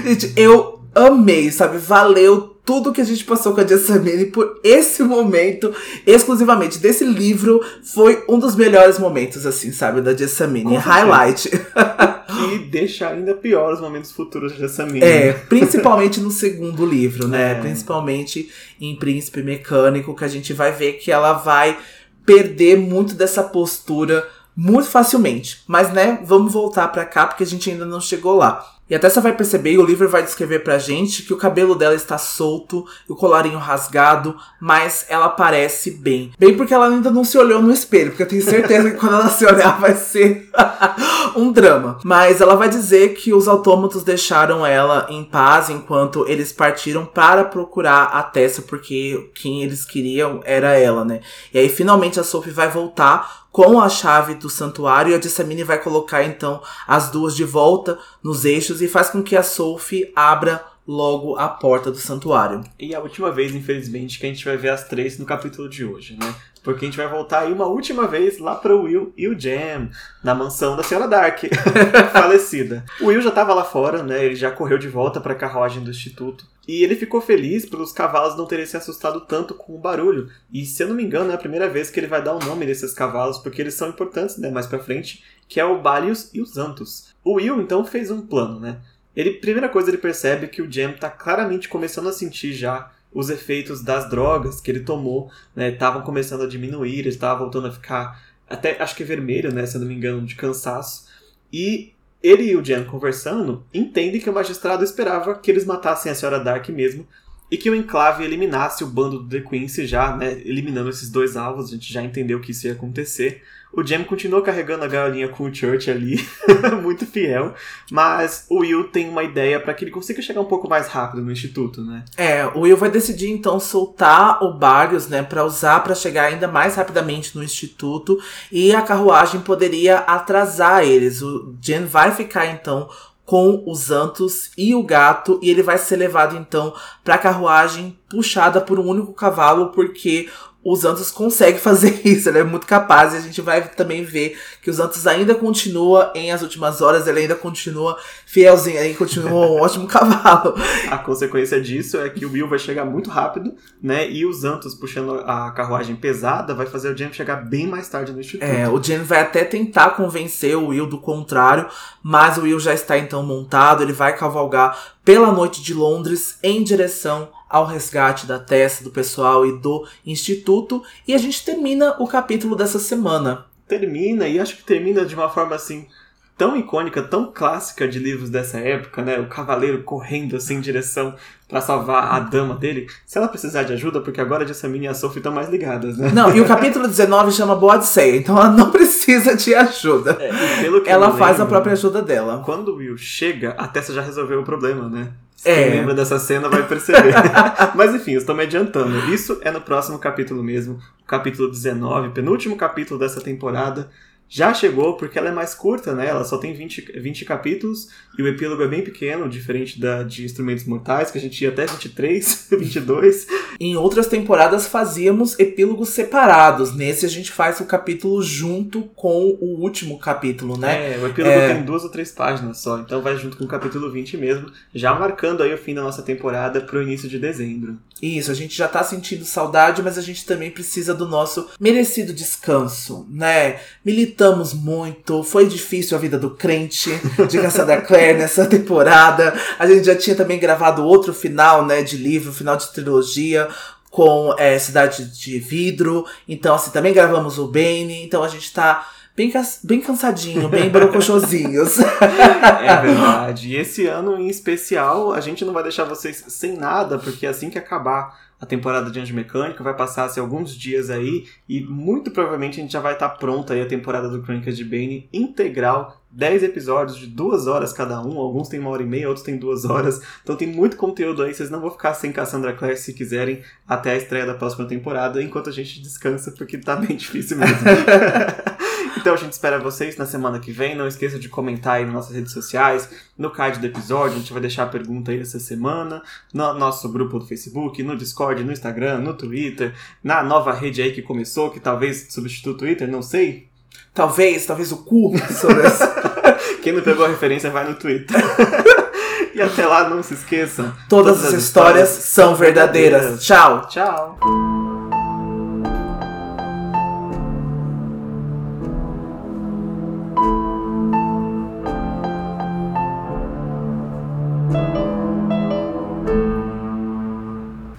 Gente, eu amei, sabe? Valeu tudo que a gente passou com a Jessamine por esse momento, exclusivamente desse livro, foi um dos melhores momentos, assim, sabe? Da Jessamine. Highlight. E deixa ainda pior os momentos futuros dessa mina. É, principalmente no segundo livro, né? É. Principalmente em Príncipe Mecânico, que a gente vai ver que ela vai perder muito dessa postura muito facilmente. Mas, né, vamos voltar pra cá porque a gente ainda não chegou lá. E até você vai perceber, e o livro vai descrever pra gente que o cabelo dela está solto, o colarinho rasgado, mas ela parece bem. Bem porque ela ainda não se olhou no espelho, porque eu tenho certeza que quando ela se olhar vai ser um drama. Mas ela vai dizer que os autômatos deixaram ela em paz enquanto eles partiram para procurar a Tessa, porque quem eles queriam era ela, né? E aí finalmente a Sophie vai voltar com a chave do santuário e a Jessamine vai colocar então as duas de volta nos eixos e faz com que a Sophie abra logo a porta do santuário. E a última vez, infelizmente, que a gente vai ver as três no capítulo de hoje, né? Porque a gente vai voltar aí uma última vez lá para o Will e o Jam, na mansão da Senhora Dark, falecida. O Will já tava lá fora, né? Ele já correu de volta para a carruagem do Instituto. E ele ficou feliz pelos cavalos não terem se assustado tanto com o barulho. E se eu não me engano, é a primeira vez que ele vai dar o nome desses cavalos, porque eles são importantes, né? Mais pra frente, que é o Balius e os Antos. O Will, então, fez um plano, né? Ele, primeira coisa, ele percebe que o Jam tá claramente começando a sentir já os efeitos das drogas que ele tomou, né? Estavam começando a diminuir, ele estava voltando a ficar até acho que vermelho, né? Se eu não me engano, de cansaço. E ele e o Jam conversando entendem que o magistrado esperava que eles matassem a senhora Dark mesmo e que o enclave eliminasse o bando do The Quincy já, né? Eliminando esses dois alvos, a gente já entendeu que isso ia acontecer. O Jam continuou carregando a gaiolinha com o Church ali, muito fiel, mas o Will tem uma ideia para que ele consiga chegar um pouco mais rápido no instituto, né? É, o Will vai decidir então soltar o Barrios, né, para usar para chegar ainda mais rapidamente no instituto e a carruagem poderia atrasar eles. O Jen vai ficar então com os Antos e o gato e ele vai ser levado então para a carruagem puxada por um único cavalo porque os Antos consegue fazer isso, ele é muito capaz e a gente vai também ver que os Antos ainda continua em as últimas horas, ele ainda continua fielzinho, ele continua um ótimo cavalo. A consequência disso é que o Will vai chegar muito rápido, né? E os Antos puxando a carruagem pesada vai fazer o Jam chegar bem mais tarde no instituto. É, o Jen vai até tentar convencer o Will do contrário, mas o Will já está então montado, ele vai cavalgar pela noite de Londres em direção ao resgate da Tessa, do pessoal e do instituto, e a gente termina o capítulo dessa semana. Termina, e acho que termina de uma forma assim tão icônica, tão clássica de livros dessa época, né? O cavaleiro correndo assim em direção para salvar a dama dele. Se ela precisar de ajuda, porque agora a Jessamine e a Sophie estão mais ligadas, né? Não, e o capítulo 19 chama Boa Odisseia, então ela não precisa de ajuda. É, Ela faz a lembro, própria ajuda dela. Quando o Will chega, a Tessa já resolveu o problema, né? É. Quem lembra dessa cena vai perceber. Mas enfim, eu estou me adiantando. Isso é no próximo capítulo mesmo. Capítulo 19, penúltimo capítulo dessa temporada. Já chegou, porque ela é mais curta, né? Ela só tem 20, 20 capítulos e o epílogo é bem pequeno, diferente da de Instrumentos Mortais, que a gente ia até 23, 22. Em outras temporadas fazíamos epílogos separados. Nesse a gente faz o capítulo junto com o último capítulo, né? É, o epílogo é... tem duas ou três páginas só, então vai junto com o capítulo 20 mesmo, já marcando aí o fim da nossa temporada pro início de dezembro. Isso, a gente já tá sentindo saudade, mas a gente também precisa do nosso merecido descanso, né? Militamos muito, foi difícil a vida do crente de Cassandra Clare nessa temporada. A gente já tinha também gravado outro final, né, de livro, final de trilogia, com é, Cidade de Vidro. Então, assim, também gravamos o Bane. Então a gente tá bem, bem cansadinho, bem brocochosinhos. é verdade. E esse ano em especial, a gente não vai deixar vocês sem nada, porque assim que acabar a temporada de Anjo Mecânico, vai passar-se alguns dias aí, e muito provavelmente a gente já vai estar tá pronta aí a temporada do Crônicas de Bane integral, 10 episódios de duas horas cada um, alguns tem uma hora e meia, outros tem duas horas, então tem muito conteúdo aí, vocês não vão ficar sem Cassandra Clare se quiserem até a estreia da próxima temporada, enquanto a gente descansa, porque tá bem difícil mesmo. Então a gente espera vocês na semana que vem. Não esqueça de comentar aí nas nossas redes sociais, no card do episódio. A gente vai deixar a pergunta aí essa semana, no nosso grupo do Facebook, no Discord, no Instagram, no Twitter, na nova rede aí que começou, que talvez substitua o Twitter, não sei. Talvez, talvez o cu. Quem não pegou a referência vai no Twitter. e até lá, não se esqueçam. Todas, todas as histórias, histórias são verdadeiras. verdadeiras. Tchau. Tchau.